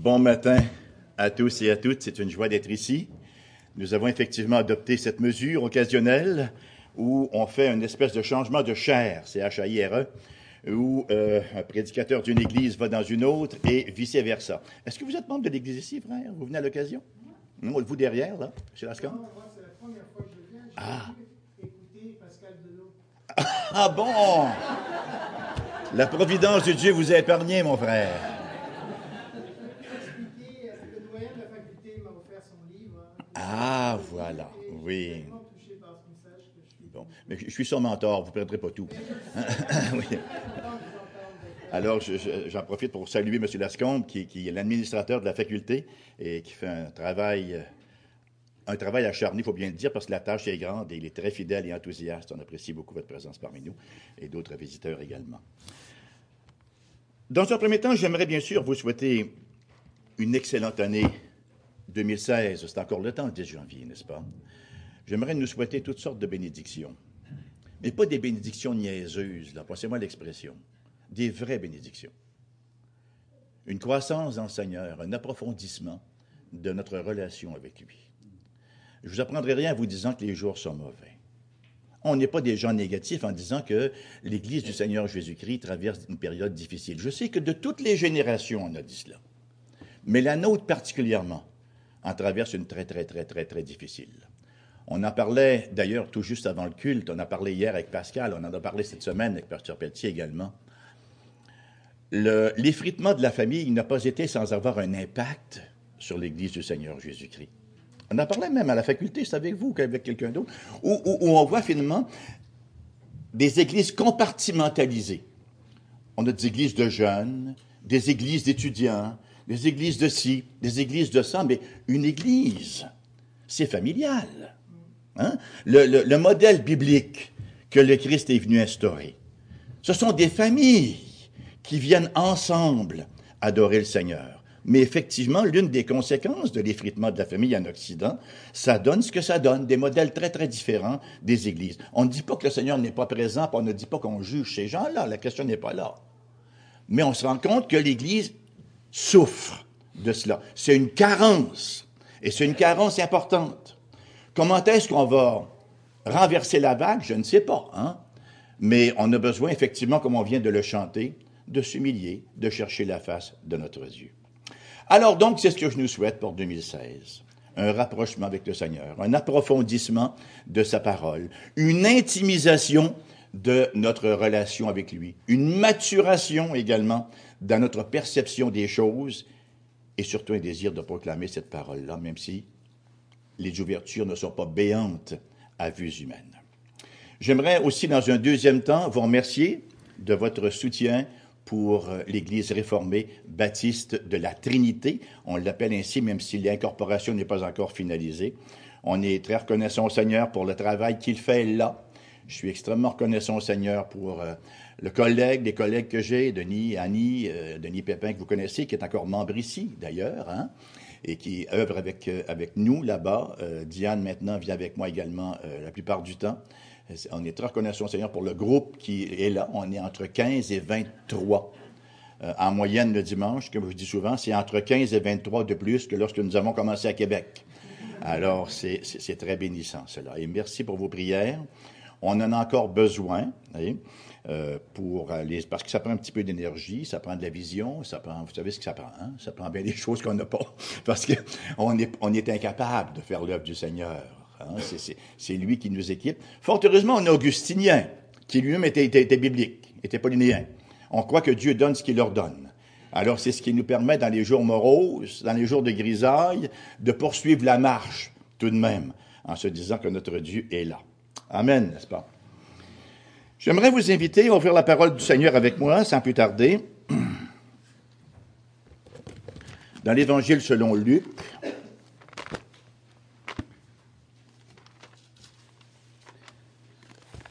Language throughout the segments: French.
Bon matin à tous et à toutes. C'est une joie d'être ici. Nous avons effectivement adopté cette mesure occasionnelle où on fait une espèce de changement de chair, c'est H-A-I-R-E, où euh, un prédicateur d'une église va dans une autre et vice-versa. Est-ce que vous êtes membre de l'église ici, frère? Vous venez à l'occasion? Non, vous derrière, là, chez Lascan? Non, moi, c'est la première fois que je viens. J'ai Ah. écouté Pascal Delot. Ah bon? La providence de Dieu vous a épargné, mon frère. Expliqué, euh, le doyen de la faculté m'a offert son livre. hein. Ah, voilà, oui. Bon, mais je suis son mentor, vous ne perdrez pas tout. Alors, je- je- j'en profite pour saluer M. Lascombe, qui, qui est l'administrateur de la faculté et qui fait un travail, euh, un travail acharné, il faut bien le dire, parce que la tâche est grande et il est très fidèle et enthousiaste. On apprécie beaucoup votre présence parmi nous et d'autres visiteurs également. Dans un premier temps, j'aimerais bien sûr vous souhaiter une excellente année 2016. C'est encore le temps, le 10 janvier, n'est-ce pas? J'aimerais nous souhaiter toutes sortes de bénédictions. Mais pas des bénédictions niaiseuses, là, passez-moi l'expression. Des vraies bénédictions. Une croissance le Seigneur, un approfondissement de notre relation avec lui. Je vous apprendrai rien en vous disant que les jours sont mauvais. On n'est pas des gens négatifs en disant que l'Église du Seigneur Jésus-Christ traverse une période difficile. Je sais que de toutes les générations, on a dit cela. Mais la nôtre particulièrement en traverse une très, très, très, très, très difficile. On en parlait d'ailleurs tout juste avant le culte, on en a parlé hier avec Pascal, on en a parlé cette semaine avec Pasteur Pelletier également. Le- L'effritement de la famille n'a pas été sans avoir un impact sur l'Église du Seigneur Jésus-Christ. On en parlait même à la faculté, c'est avec vous qu'avec quelqu'un d'autre, où- où on voit finalement des églises compartimentalisées. On a des églises de jeunes, des églises d'étudiants, des églises de ci, des églises de ça, mais une église, c'est familial. Hein? Le, le- le modèle biblique que le Christ est venu instaurer, ce sont des familles qui viennent ensemble adorer le Seigneur. Mais effectivement, l'une des conséquences de l'effritement de la famille en Occident, ça donne ce que ça donne, des modèles très, très différents des églises. On ne dit pas que le Seigneur n'est pas présent, on ne dit pas qu'on juge ces gens-là, la question n'est pas là. Mais on se rend compte que l'Église souffre de cela. C'est une carence, et c'est une carence importante. Comment est-ce qu'on va renverser la vague? Je ne sais pas. Hein? Mais on a besoin, effectivement, comme on vient de le chanter, de s'humilier, de chercher la face de notre Dieu. Alors donc, c'est ce que je nous souhaite pour 2016. Un rapprochement avec le Seigneur, un approfondissement de sa parole, une intimisation de notre relation avec lui, une maturation également dans notre perception des choses et surtout un désir de proclamer cette parole-là, même si les ouvertures ne sont pas béantes à vue humaine. J'aimerais aussi, dans un deuxième temps, vous remercier de votre soutien pour euh, l'Église réformée baptiste de la Trinité. On l'appelle ainsi, même si l'incorporation n'est pas encore finalisée. On est très reconnaissant au Seigneur pour le travail qu'il fait là. Je suis extrêmement reconnaissant au Seigneur pour euh, le collègue, les collègues que j'ai, Denis, Annie, euh, Denis Pépin, que vous connaissez, qui est encore membre ici, d'ailleurs, hein, et qui œuvre avec, euh, avec nous là-bas. Euh, Diane, maintenant, vient avec moi également euh, la plupart du temps. On est très reconnaissant Seigneur pour le groupe qui est là. On est entre 15 et 23. Euh, en moyenne, le dimanche, comme je dis souvent, c'est entre 15 et 23 de plus que lorsque nous avons commencé à Québec. Alors, c'est très bénissant, cela. Et merci pour vos prières. On en a encore besoin, voyez, euh, pour les, parce que ça prend un petit peu d'énergie, ça prend de la vision, ça prend, vous savez ce que ça prend, hein? Ça prend bien des choses qu'on n'a pas, parce que on est, on est incapable de faire l'œuvre du Seigneur. hein? C'est- lui qui nous équipe. Fort heureusement, on est augustinien, qui lui-même était, était, était biblique, était polynéen. On croit que Dieu donne ce qu'il leur donne. Alors, c'est ce qui nous permet, dans les jours moroses, dans les jours de grisaille, de poursuivre la marche, tout de même, en se disant que notre Dieu est là. Amen, n'est-ce pas? J'aimerais vous inviter à ouvrir la parole du Seigneur avec moi, sans plus tarder, dans l'Évangile selon Luc.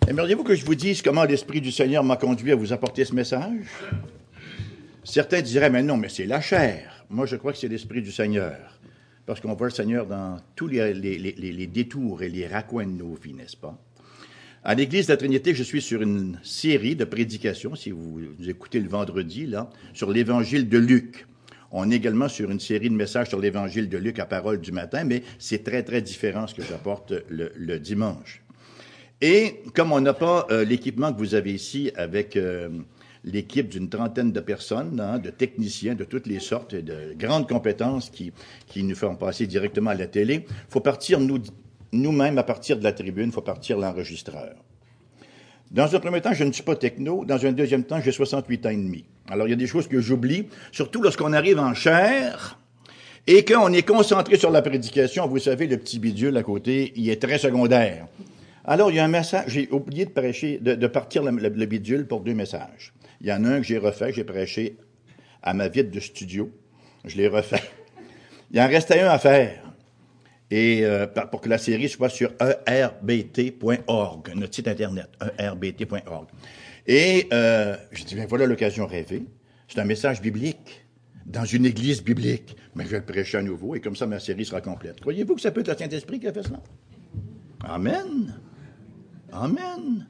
Aimeriez-vous que je vous dise comment l'Esprit du Seigneur m'a conduit à vous apporter ce message? Certains diraient, mais non, mais c'est la chair. Moi, je crois que c'est l'Esprit du Seigneur. Parce qu'on voit le Seigneur dans tous les, les- détours et les raccoins de nos vies, n'est-ce pas? À l'Église de la Trinité, je suis sur une série de prédications, si vous, écoutez le vendredi, là, sur l'Évangile de Luc. On est également sur une série de messages sur l'évangile de Luc à parole du matin, mais c'est très, très différent ce que j'apporte le, dimanche. Et comme on n'a pas euh, l'équipement que vous avez ici avec euh, l'équipe d'une trentaine de personnes, hein, de techniciens de toutes les sortes et de grandes compétences qui, qui nous font passer directement à la télé, faut partir nous, nous-mêmes à partir de la tribune, faut partir l'enregistreur. Dans un premier temps, je ne suis pas techno. Dans un deuxième temps, j'ai 68 ans et demi. Alors, il y a des choses que j'oublie, surtout lorsqu'on arrive en chair et qu'on est concentré sur la prédication. Vous savez, le petit bidule à côté, il est très secondaire. Alors, il y a un message. J'ai oublié de prêcher, de, partir le, bidule pour deux messages. Il y en a un que j'ai refait, j'ai prêché à ma vide de studio. Je l'ai refait. Il en restait un à faire et euh, pour que la série soit sur erbt.org, notre site internet, erbt.org. Et euh, je dis, ben voilà l'occasion rêvée. C'est un message biblique dans une église biblique. Mais je vais le prêcher à nouveau et comme ça ma série sera complète. Croyez-vous que ça peut être le Saint-Esprit qui a fait cela? Amen. Amen.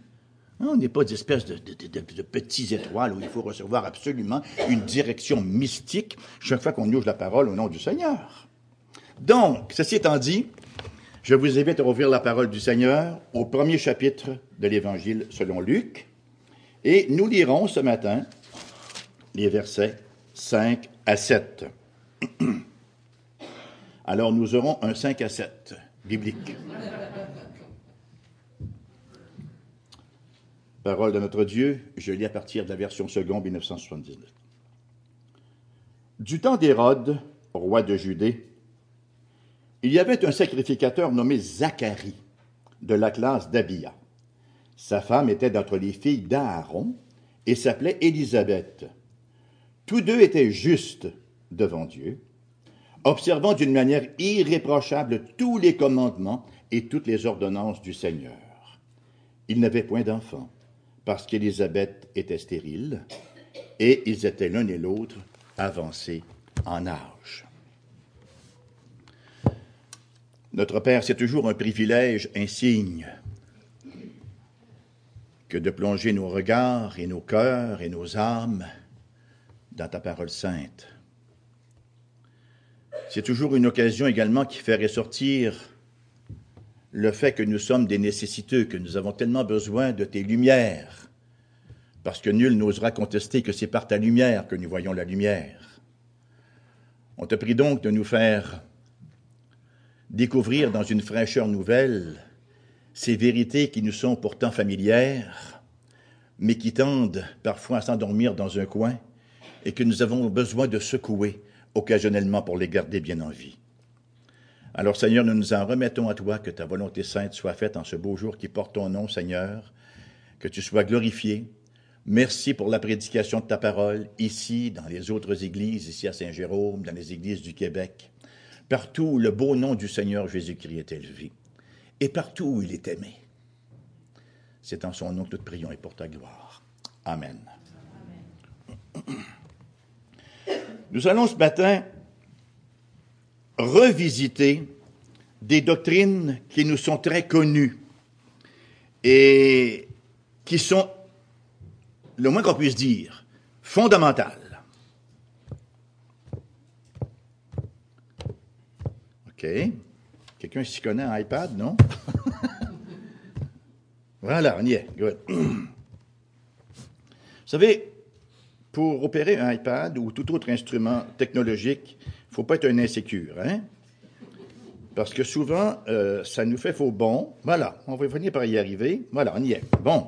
On n'est pas d'espèces de, de, petits étoiles où il faut recevoir absolument une direction mystique chaque fois qu'on ouvre la parole au nom du Seigneur. Donc, ceci étant dit, je vous invite à ouvrir la parole du Seigneur au premier chapitre de l'Évangile selon Luc, et nous lirons ce matin les versets 5 à 7. Alors nous aurons un 5 à 7 biblique. Parole de notre Dieu, je lis à partir de la version seconde 1979. Du temps d'Hérode, roi de Judée, il y avait un sacrificateur nommé Zacharie, de la classe d'Abia. Sa femme était d'entre les filles d'Aaron et s'appelait Élisabeth. Tous deux étaient justes devant Dieu, observant d'une manière irréprochable tous les commandements et toutes les ordonnances du Seigneur. Ils n'avaient point d'enfants, parce qu'Élisabeth était stérile, et ils étaient l'un et l'autre avancés en âge. Notre Père, c'est toujours un privilège insigne que de plonger nos regards et nos cœurs et nos âmes dans ta parole sainte. C'est toujours une occasion également qui fait ressortir le fait que nous sommes des nécessiteux, que nous avons tellement besoin de tes lumières, parce que nul n'osera contester que c'est par ta lumière que nous voyons la lumière. On te prie donc de nous faire découvrir dans une fraîcheur nouvelle ces vérités qui nous sont pourtant familières, mais qui tendent parfois à s'endormir dans un coin et que nous avons besoin de secouer occasionnellement pour les garder bien en vie. Alors Seigneur, nous nous en remettons à toi, que ta volonté sainte soit faite en ce beau jour qui porte ton nom, Seigneur, que tu sois glorifié. Merci pour la prédication de ta parole ici, dans les autres églises, ici à Saint-Jérôme, dans les églises du Québec partout où le beau nom du Seigneur Jésus-Christ est élevé, et partout où il est aimé. C'est en son nom que nous te prions et pour ta gloire. Amen. Nous allons ce matin revisiter des doctrines qui nous sont très connues et qui sont, le moins qu'on puisse dire, fondamentales. OK. Quelqu'un s'y connaît en iPad, non? voilà, on y est. Good. Vous savez, pour opérer un iPad ou tout autre instrument technologique, il ne faut pas être un insécure, hein? Parce que souvent, euh, ça nous fait faux bon. Voilà, on va venir par y arriver. Voilà, on y est. Bon.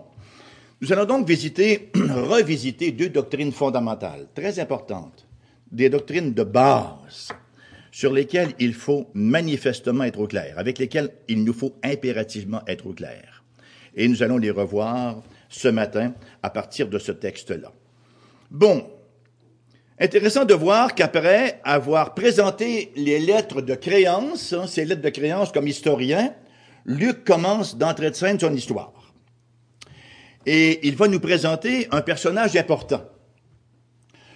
Nous allons donc visiter, revisiter deux doctrines fondamentales, très importantes, des doctrines de base sur lesquels il faut manifestement être au clair, avec lesquels il nous faut impérativement être au clair. Et nous allons les revoir ce matin à partir de ce texte-là. Bon, intéressant de voir qu'après avoir présenté les lettres de créance, hein, ces lettres de créance comme historien, Luc commence d'entrer de scène son histoire. Et il va nous présenter un personnage important.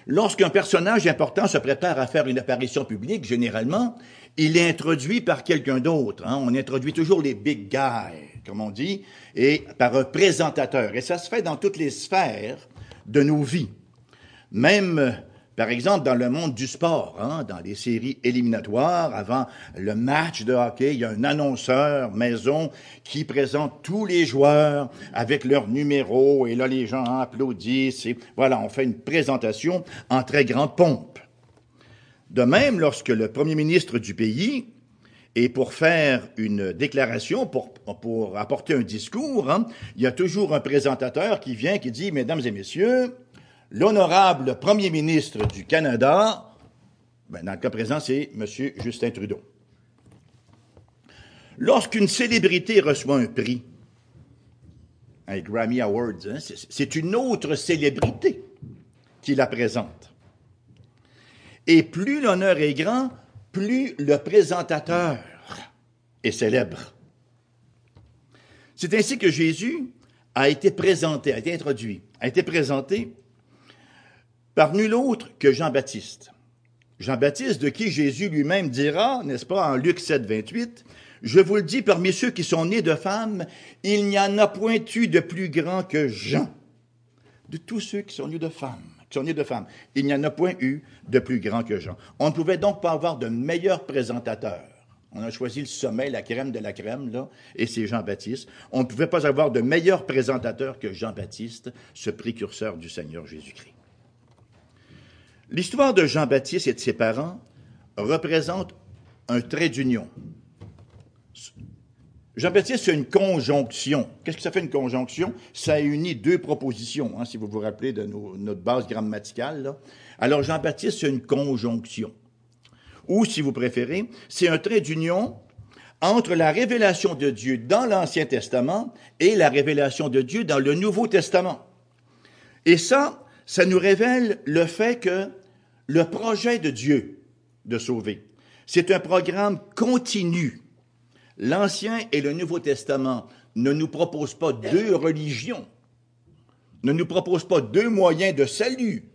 Lorsqu'un personnage important se prépare à faire une apparition publique, généralement, il est introduit par quelqu'un d'autre. Hein. On introduit toujours les big guys, comme on dit, et par un présentateur. Et ça se fait dans toutes les sphères de nos vies. Même Par exemple, dans le monde du sport, hein, dans les séries éliminatoires, avant le match de hockey, il y a un annonceur maison qui présente tous les joueurs avec leurs numéros, et là les gens applaudissent, voilà, on fait une présentation en très grande pompe. De même, lorsque le premier ministre du pays est pour faire une déclaration, pour, pour apporter un discours, hein, il y a toujours un présentateur qui vient, qui dit, Mesdames et Messieurs, l'honorable premier ministre du Canada, ben, dans le cas présent, c'est M. Justin Trudeau. Lorsqu'une célébrité reçoit un prix, un Grammy Awards, hein, c'est une autre célébrité qui la présente. Et plus l'honneur est grand, plus le présentateur est célèbre. C'est ainsi que Jésus a été présenté, a été introduit, a été présenté par nul autre que Jean-Baptiste. Jean-Baptiste, de qui Jésus lui-même dira, n'est-ce pas, en Luc 7, 28, Je vous le dis, parmi ceux qui sont nés de femmes, il n'y en a point eu de plus grand que Jean. De tous ceux qui sont nés de femmes, qui sont nés de femmes, il n'y en a point eu de plus grand que Jean. On ne pouvait donc pas avoir de meilleur présentateur. On a choisi le sommet, la crème de la crème, là, et c'est Jean-Baptiste. On ne pouvait pas avoir de meilleur présentateur que Jean-Baptiste, ce précurseur du Seigneur Jésus-Christ. L'histoire de Jean-Baptiste et de ses parents représente un trait d'union. Jean-Baptiste, c'est une conjonction. Qu'est-ce que ça fait une conjonction? Ça unit deux propositions, hein, si vous vous rappelez de notre base grammaticale. Alors, Jean-Baptiste, c'est une conjonction. Ou, si vous préférez, c'est un trait d'union entre la révélation de Dieu dans l'Ancien Testament et la révélation de Dieu dans le Nouveau Testament. Et ça, ça nous révèle le fait que le projet de Dieu de sauver, c'est un programme continu. L'Ancien et le Nouveau Testament ne nous proposent pas deux religions, ne nous proposent pas deux moyens de salut,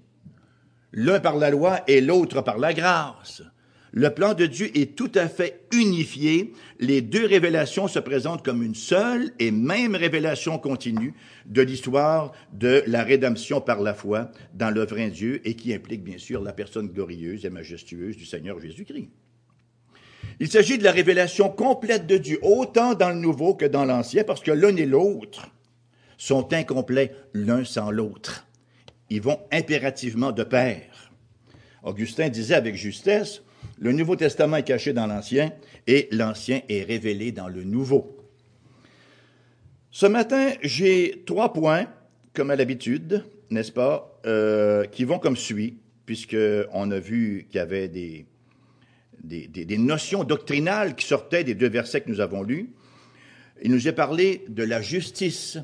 l'un par la loi et l'autre par la grâce. Le plan de Dieu est tout à fait unifié. Les deux révélations se présentent comme une seule et même révélation continue de l'histoire de la rédemption par la foi dans le vrai Dieu et qui implique bien sûr la personne glorieuse et majestueuse du Seigneur Jésus-Christ. Il s'agit de la révélation complète de Dieu, autant dans le Nouveau que dans l'Ancien, parce que l'un et l'autre sont incomplets l'un sans l'autre. Ils vont impérativement de pair. Augustin disait avec justesse, le Nouveau Testament est caché dans l'Ancien et l'Ancien est révélé dans le Nouveau. Ce matin, j'ai trois points, comme à l'habitude, n'est-ce pas, euh, qui vont comme suit, puisqu'on a vu qu'il y avait des, des, notions doctrinales qui sortaient des deux versets que nous avons lus. Il nous a parlé de la justice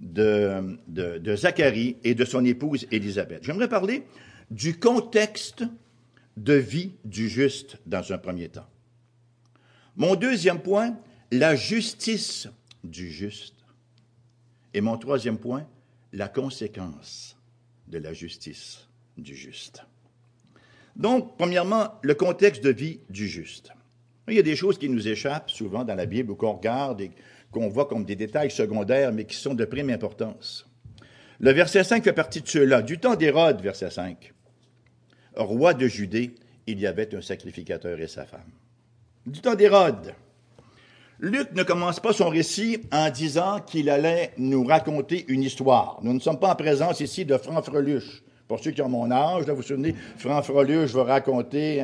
de, de, de Zacharie et de son épouse Élisabeth. J'aimerais parler du contexte de vie du juste dans un premier temps. Mon deuxième point, la justice du juste. Et mon troisième point, la conséquence de la justice du juste. Donc, premièrement, le contexte de vie du juste. Il y a des choses qui nous échappent souvent dans la Bible ou qu'on regarde et qu'on voit comme des détails secondaires, mais qui sont de prime importance. Le verset 5 fait partie de ceux-là. Du temps d'Hérode, verset 5 roi de Judée, il y avait un sacrificateur et sa femme. Du temps d'Hérode, Luc ne commence pas son récit en disant qu'il allait nous raconter une histoire. Nous ne sommes pas en présence ici de Franc-Freluche. Pour ceux qui ont mon âge, là, vous vous souvenez, Franc-Freluche va raconter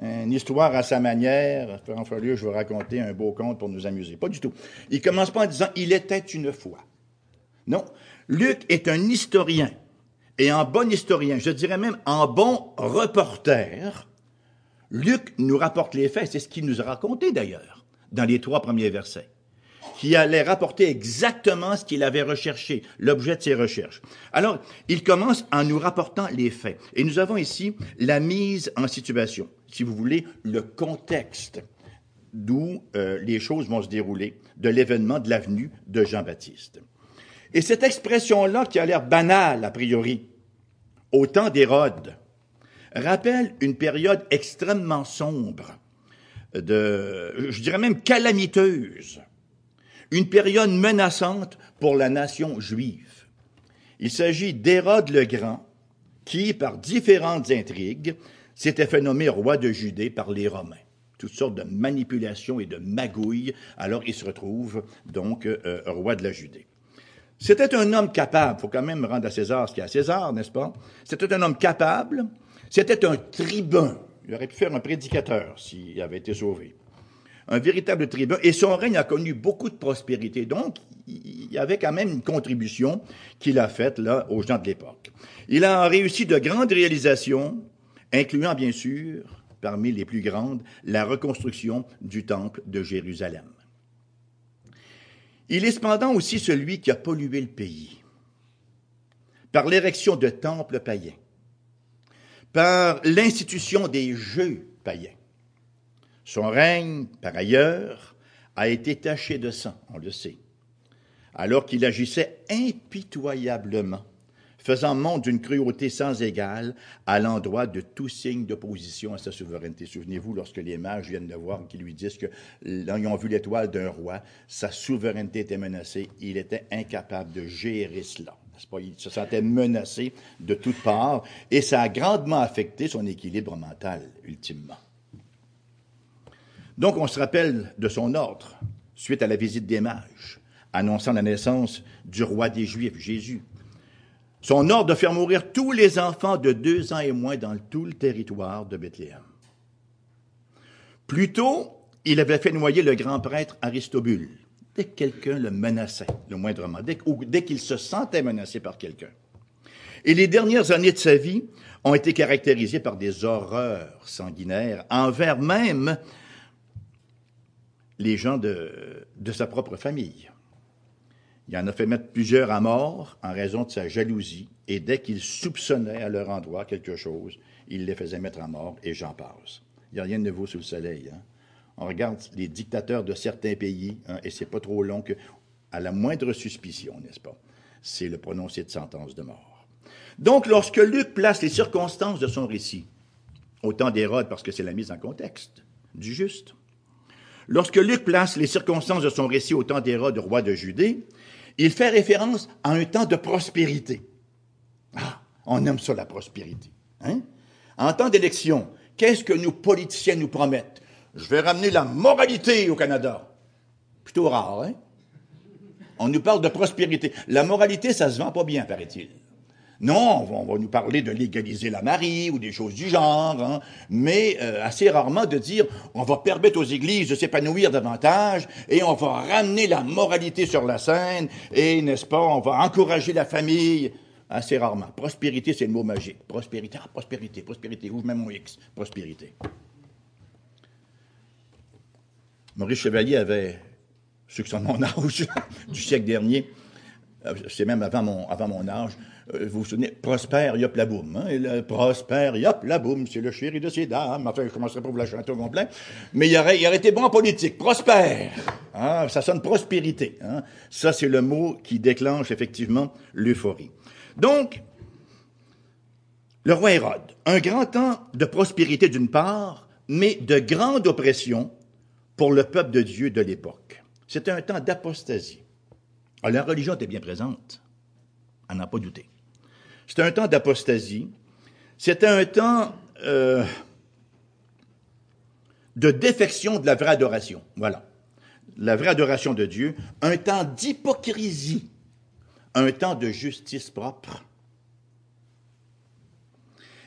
une histoire à sa manière. Franc-Freluche va raconter un beau conte pour nous amuser. Pas du tout. Il commence pas en disant « il était une fois ». Non, Luc est un historien et en bon historien, je dirais même en bon reporter, Luc nous rapporte les faits, c'est ce qu'il nous a raconté d'ailleurs, dans les trois premiers versets, qui allait rapporter exactement ce qu'il avait recherché, l'objet de ses recherches. Alors, il commence en nous rapportant les faits. Et nous avons ici la mise en situation, si vous voulez, le contexte d'où euh, les choses vont se dérouler, de l'événement de l'avenue de Jean-Baptiste. Et cette expression-là, qui a l'air banale a priori, au temps d'Hérode, rappelle une période extrêmement sombre, de, je dirais même calamiteuse, une période menaçante pour la nation juive. Il s'agit d'Hérode le Grand, qui, par différentes intrigues, s'était fait nommer roi de Judée par les Romains. Toutes sortes de manipulations et de magouilles. Alors il se retrouve donc euh, roi de la Judée. C'était un homme capable, faut quand même rendre à César ce qu'il y a à César, n'est-ce pas? C'était un homme capable, c'était un tribun. Il aurait pu faire un prédicateur s'il avait été sauvé. Un véritable tribun. Et son règne a connu beaucoup de prospérité. Donc, il y avait quand même une contribution qu'il a faite là aux gens de l'époque. Il a réussi de grandes réalisations, incluant bien sûr, parmi les plus grandes, la reconstruction du temple de Jérusalem. Il est cependant aussi celui qui a pollué le pays par l'érection de temples païens, par l'institution des jeux païens. Son règne, par ailleurs, a été taché de sang, on le sait, alors qu'il agissait impitoyablement faisant montre d'une cruauté sans égale à l'endroit de tout signe d'opposition à sa souveraineté. Souvenez-vous, lorsque les mages viennent de voir, qui lui disent que ils ont vu l'étoile d'un roi, sa souveraineté était menacée, il était incapable de gérer cela. Il se sentait menacé de toutes parts et ça a grandement affecté son équilibre mental, ultimement. Donc, on se rappelle de son ordre, suite à la visite des mages, annonçant la naissance du roi des Juifs, Jésus. Son ordre de faire mourir tous les enfants de deux ans et moins dans tout le territoire de Bethléem. Plus tôt, il avait fait noyer le grand prêtre Aristobule, dès que quelqu'un le menaçait, le moindrement, dès, qu'il se sentait menacé par quelqu'un. Et les dernières années de sa vie ont été caractérisées par des horreurs sanguinaires envers même les gens de sa propre famille. Il en a fait mettre plusieurs à mort en raison de sa jalousie, et dès qu'il soupçonnait à leur endroit quelque chose, il les faisait mettre à mort, et j'en passe. Il n'y a rien de nouveau sous le soleil. Hein. On regarde les dictateurs de certains pays, hein, et c'est pas trop long que, à la moindre suspicion, n'est-ce pas, c'est le prononcé de sentence de mort. Donc, lorsque Luc place les circonstances de son récit, au temps d'Hérode, parce que c'est la mise en contexte du juste, lorsque Luc place les circonstances de son récit au temps d'Hérode, roi de Judée, il fait référence à un temps de prospérité. Ah, on aime ça, la prospérité. Hein? En temps d'élection, qu'est-ce que nos politiciens nous promettent? Je vais ramener la moralité au Canada. Plutôt rare, hein? On nous parle de prospérité. La moralité, ça se vend pas bien, paraît-il. Non, on va, nous parler de légaliser la marie ou des choses du genre, hein, mais euh, assez rarement de dire on va permettre aux églises de s'épanouir davantage et on va ramener la moralité sur la scène et, n'est-ce pas, on va encourager la famille. Assez rarement. Prospérité, c'est le mot magique. Prospérité, ah, prospérité, prospérité. Ouvre même mon X. Prospérité. Maurice Chevalier avait, ceux qui sont mon âge, du siècle dernier, euh, c'est même avant mon, âge, vous vous souvenez, Prosper Yop la boum. Hein, Yop la boum, c'est le chéri de ces dames. Enfin, je commencerai pas vous la chanter au complet. Mais il aurait, il été bon en politique. Prosper. Hein, ça sonne prospérité. Hein? Ça, c'est le mot qui déclenche effectivement l'euphorie. Donc, le roi Hérode, un grand temps de prospérité d'une part, mais de grande oppression pour le peuple de Dieu de l'époque. C'était un temps d'apostasie. la religion était bien présente, à n'en pas douter. C'était un temps d'apostasie. C'était un temps euh, de défection de la vraie adoration. Voilà. La vraie adoration de Dieu. Un temps d'hypocrisie. Un temps de justice propre.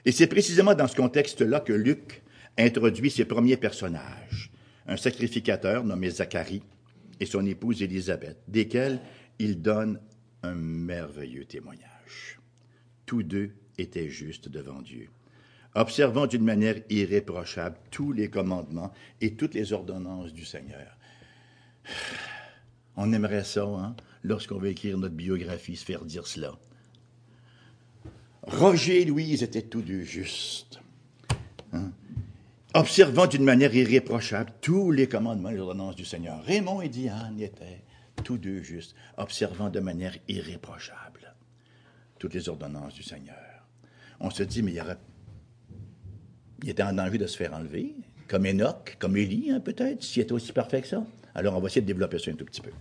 Et c'est précisément dans ce contexte-là que Luc introduit ses premiers personnages. Un sacrificateur nommé Zacharie et son épouse Élisabeth, desquels il donne un merveilleux témoignage tous deux étaient justes devant Dieu, observant d'une manière irréprochable tous les commandements et toutes les ordonnances du Seigneur. On aimerait ça, hein, lorsqu'on veut écrire notre biographie, se faire dire cela. Roger et Louise étaient tous deux justes. Hein, observant d'une manière irréprochable tous les commandements et les ordonnances du Seigneur. Raymond et Diane étaient tous deux justes, observant de manière irréprochable toutes les ordonnances du Seigneur. On se dit, mais il, y aurait... il était en danger de se faire enlever, comme Enoch, comme Élie, hein, peut-être, s'il était aussi parfait que ça. Alors, on va essayer de développer ça un tout petit peu.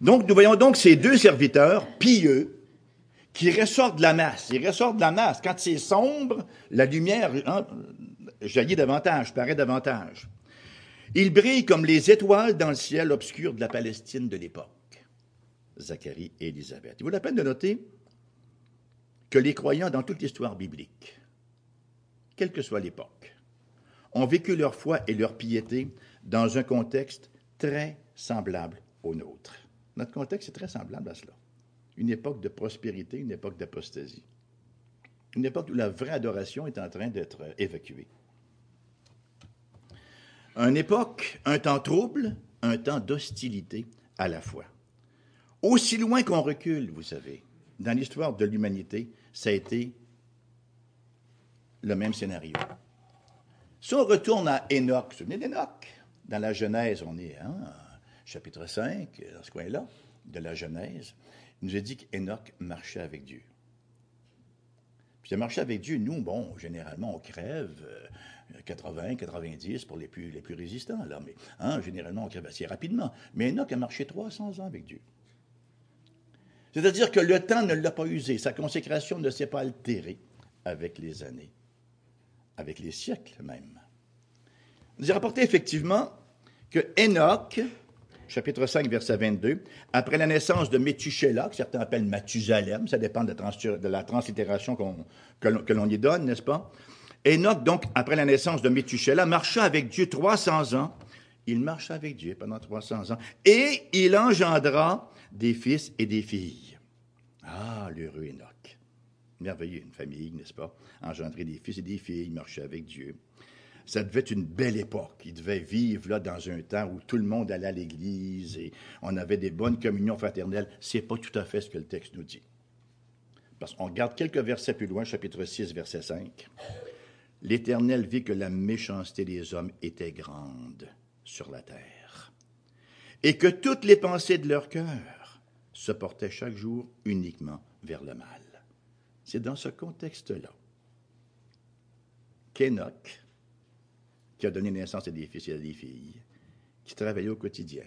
Donc, nous voyons donc ces deux serviteurs pieux qui ressort de la masse. Il ressort de la masse. Quand c'est sombre, la lumière hein, jaillit davantage, paraît davantage. Il brille comme les étoiles dans le ciel obscur de la Palestine de l'époque. Zacharie et Élisabeth. Il vaut la peine de noter que les croyants dans toute l'histoire biblique, quelle que soit l'époque, ont vécu leur foi et leur piété dans un contexte très semblable au nôtre. Notre contexte est très semblable à cela. Une époque de prospérité, une époque d'apostasie. Une époque où la vraie adoration est en train d'être évacuée. Une époque, un temps trouble, un temps d'hostilité à la fois. Aussi loin qu'on recule, vous savez, dans l'histoire de l'humanité, ça a été le même scénario. Si on retourne à Enoch, vous vous souvenez d'Enoch? Dans la Genèse, on est hein, chapitre 5, dans ce coin-là, de la Genèse. Il nous a dit qu'Enoch marchait avec Dieu. Puis a marché avec Dieu. Nous, bon, généralement, on crève. 80, 90 pour les plus, les plus résistants, là. Mais hein, généralement, on crève assez rapidement. Mais Enoch a marché 300 ans avec Dieu. C'est-à-dire que le temps ne l'a pas usé. Sa consécration ne s'est pas altérée avec les années, avec les siècles même. A rapporté effectivement que Enoch, chapitre 5, verset 22, après la naissance de Métuchéla, que certains appellent Mathusalem, ça dépend de la, translittération que l'on y donne, n'est-ce pas? Enoch, donc, après la naissance de Métuchéla, marcha avec Dieu 300 ans. Il marcha avec Dieu pendant 300 ans. Et il engendra des fils et des filles. Ah, l'heureux Enoch. Merveilleux, une famille, n'est-ce pas? Engendrer des fils et des filles, marcher avec Dieu. Ça devait être une belle époque. Il devait vivre là dans un temps où tout le monde allait à l'église et on avait des bonnes communions fraternelles. C'est pas tout à fait ce que le texte nous dit. Parce qu'on regarde quelques versets plus loin, chapitre 6, verset 5. L'Éternel vit que la méchanceté des hommes était grande sur la terre, et que toutes les pensées de leur cœur se portaient chaque jour uniquement vers le mal. C'est dans ce contexte-là qu'Enoch, qui a donné naissance à des fils et à des filles, qui travaillait au quotidien,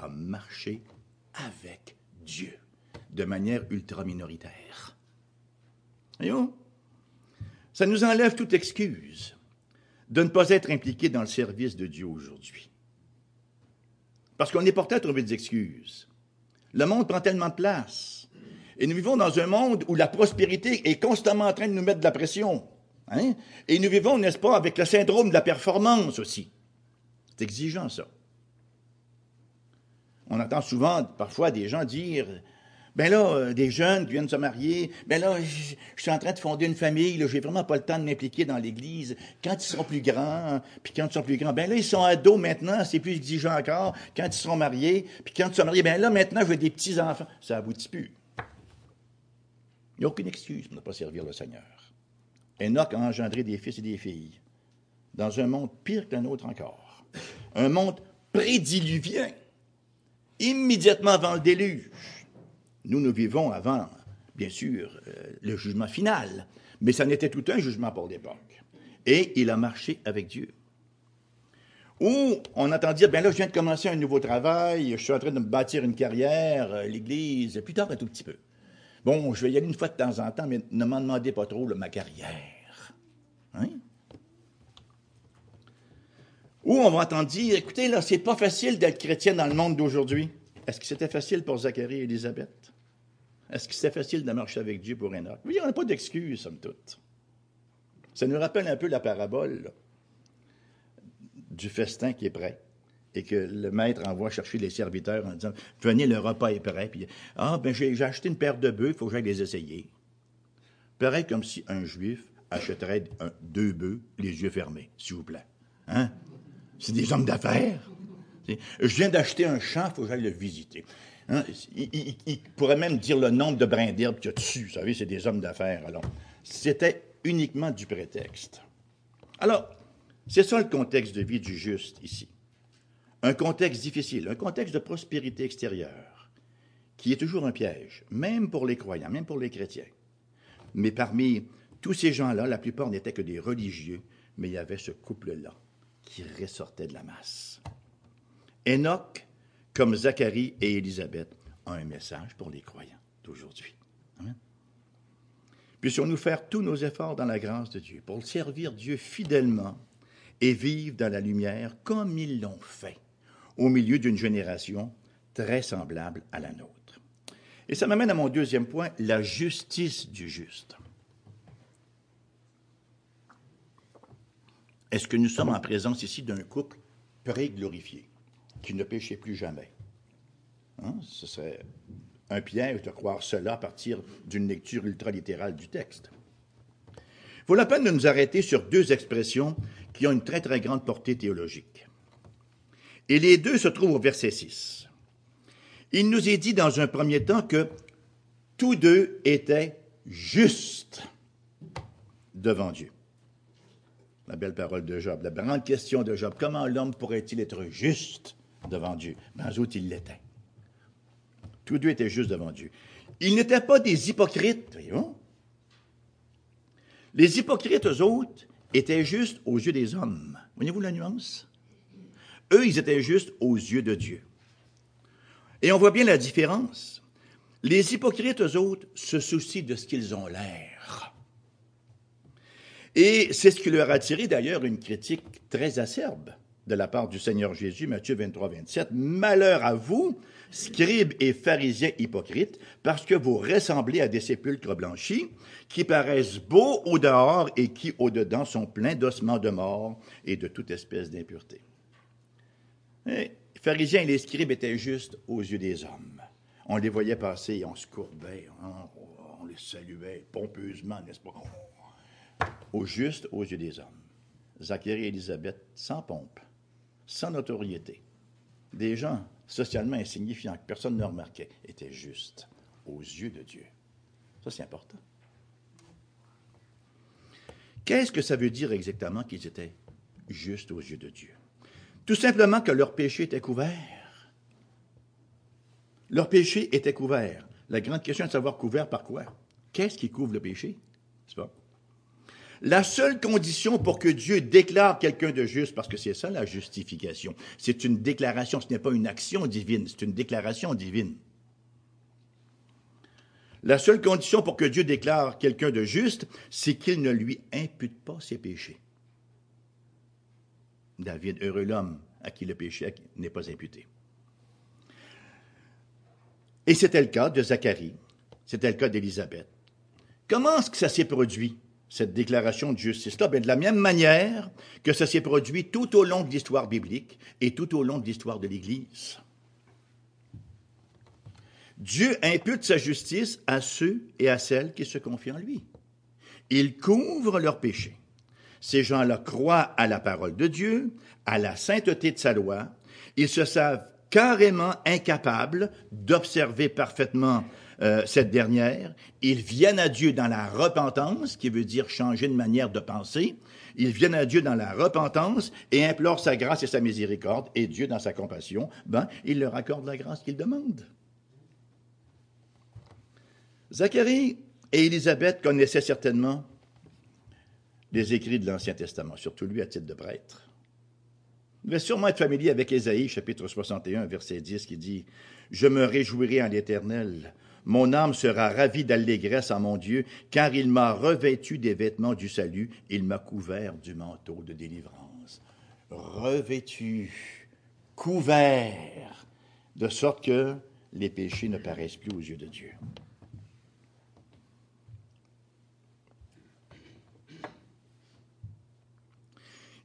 a marché avec Dieu de manière ultra minoritaire. Voyons, ça nous enlève toute excuse de ne pas être impliqué dans le service de Dieu aujourd'hui. Parce qu'on est porté à trouver des excuses. Le monde prend tellement de place. Et nous vivons dans un monde où la prospérité est constamment en train de nous mettre de la pression. Hein? Et nous vivons, n'est-ce pas, avec le syndrome de la performance aussi. C'est exigeant, ça. On entend souvent, parfois, des gens dire ben là, euh, des jeunes qui viennent se marier, ben là, je, suis en train de fonder une famille, là, j'ai vraiment pas le temps de m'impliquer dans l'Église. Quand ils seront plus grands, puis quand ils sont plus grands, ben là, ils sont ados maintenant, c'est plus exigeant encore. Quand ils seront mariés, puis quand ils sont mariés, ben là, maintenant, je veux des petits-enfants. Ça aboutit plus. Il n'y a aucune excuse pour ne pas servir le Seigneur. Enoch a engendré des fils et des filles dans un monde pire qu'un autre encore. Un monde prédiluvien, immédiatement avant le déluge. Nous, nous vivons avant, bien sûr, euh, le jugement final, mais ça n'était tout un jugement pour l'époque. Et il a marché avec Dieu. Ou on entend dire, ben là, je viens de commencer un nouveau travail, je suis en train de me bâtir une carrière, euh, l'Église, plus tard un tout petit peu. Bon, je vais y aller une fois de temps en temps, mais ne m'en demandez pas trop ma carrière. Hein? Ou on va entendre dire, écoutez, là, c'est pas facile d'être chrétien dans le monde d'aujourd'hui. Est-ce que c'était facile pour Zacharie et Élisabeth? Est-ce que c'était facile de marcher avec Dieu pour Enoch? Oui, on n'a pas d'excuse, somme toute. Ça nous rappelle un peu la parabole du festin qui est prêt et que le maître envoie chercher les serviteurs en disant Venez, le repas est prêt. Puis, ah, ben j'ai acheté une paire de bœufs, il faut que j'aille les essayer. Pareil comme si un juif achèterait deux bœufs les yeux fermés, s'il vous plaît. Hein? C'est des hommes d'affaires. Je viens d'acheter un champ, il faut que j'aille le visiter. Hein, il, pourrait même dire le nombre de brins d'herbe qu'il y a dessus. Vous savez, c'est des hommes d'affaires. Alors, c'était uniquement du prétexte. Alors, c'est ça le contexte de vie du juste ici. Un contexte difficile, un contexte de prospérité extérieure, qui est toujours un piège, même pour les croyants, même pour les chrétiens. Mais parmi tous ces gens-là, la plupart n'étaient que des religieux, mais il y avait ce couple-là qui ressortait de la masse. Enoch comme Zacharie et Élisabeth, a un message pour les croyants d'aujourd'hui. Puissions-nous faire tous nos efforts dans la grâce de Dieu pour servir Dieu fidèlement et vivre dans la lumière comme ils l'ont fait au milieu d'une génération très semblable à la nôtre. Et ça m'amène à mon deuxième point, la justice du juste. Est-ce que nous sommes en présence ici d'un couple pré-glorifié, qui ne péchait plus jamais? Hein? Ce serait un piège de croire cela à partir d'une lecture ultralittérale du texte. Vaut la peine de nous arrêter sur deux expressions qui ont une très très grande portée théologique. Et les deux se trouvent au verset 6. Il nous est dit dans un premier temps que tous deux étaient justes devant Dieu. La belle parole de Job, la grande question de Job, comment l'homme pourrait-il être juste devant Dieu? Ben, eux autres, ils l'étaient. Tous deux étaient justes devant Dieu. Ils n'étaient pas des hypocrites, voyons. Les hypocrites, eux autres, étaient justes aux yeux des hommes. Voyez-vous la nuance? Eux, ils étaient justes aux yeux de Dieu. Et on voit bien la différence. Les hypocrites, eux autres, se soucient de ce qu'ils ont l'air. Et c'est ce qui leur a tiré d'ailleurs une critique très acerbe de la part du Seigneur Jésus, Matthieu 23, 27. Malheur à vous, scribes et pharisiens hypocrites, parce que vous ressemblez à des sépulcres blanchis, qui paraissent beaux au dehors et qui au dedans sont pleins d'ossements de mort et de toute espèce d'impureté. Les pharisiens et les scribes étaient justes aux yeux des hommes. On les voyait passer et on se courbait, hein, on les saluait pompeusement, n'est-ce pas? Au juste aux yeux des hommes. Zacharie et Élisabeth, sans pompe, sans notoriété. Des gens socialement insignifiants que personne ne remarquait, étaient justes aux yeux de Dieu. Ça, c'est important. Qu'est-ce que ça veut dire exactement qu'ils étaient justes aux yeux de Dieu? Tout simplement que leur péché était couvert. Leur péché était couvert. La grande question est de savoir couvert par quoi? Qu'est-ce qui couvre le péché? Pas? La seule condition pour que Dieu déclare quelqu'un de juste, parce que c'est ça la justification, c'est une déclaration, ce n'est pas une action divine, c'est une déclaration divine. La seule condition pour que Dieu déclare quelqu'un de juste, c'est qu'il ne lui impute pas ses péchés. David, heureux l'homme à qui le péché n'est pas imputé. Et c'était le cas de Zacharie, c'était le cas d'Élisabeth. Comment est-ce que ça s'est produit? cette déclaration de justice-là, ben, de la même manière que ça s'est produit tout au long de l'histoire biblique et tout au long de l'histoire de l'Église. Dieu impute sa justice à ceux et à celles qui se confient en lui. Il couvre leurs péchés. Ces gens-là croient à la parole de Dieu, à la sainteté de sa loi. Ils se savent carrément incapables d'observer parfaitement euh, cette dernière. Ils viennent à Dieu dans la repentance, qui veut dire changer de manière de penser. Ils viennent à Dieu dans la repentance et implorent sa grâce et sa miséricorde. Et Dieu, dans sa compassion, ben, il leur accorde la grâce qu'ils demandent. Zacharie et Élisabeth connaissaient certainement les écrits de l'Ancien Testament, surtout lui à titre de prêtre. Vous devez sûrement être familier avec Ésaïe, chapitre 61, verset 10, qui dit Je me réjouirai en l'Éternel. Mon âme sera ravie d'allégresse en mon Dieu, car il m'a revêtu des vêtements du salut, il m'a couvert du manteau de délivrance. Revêtu, couvert, de sorte que les péchés ne paraissent plus aux yeux de Dieu.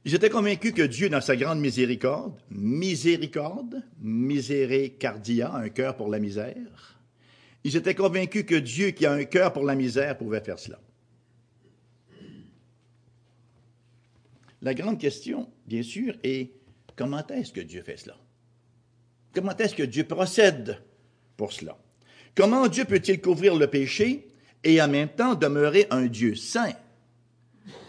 Ils étaient convaincus que Dieu, dans sa grande miséricorde, miséricorde, miséricardia, un cœur pour la misère, ils étaient convaincus que Dieu, qui a un cœur pour la misère, pouvait faire cela. La grande question, bien sûr, est comment est-ce que Dieu fait cela? Comment est-ce que Dieu procède pour cela? Comment Dieu peut-il couvrir le péché et en même temps demeurer un Dieu saint?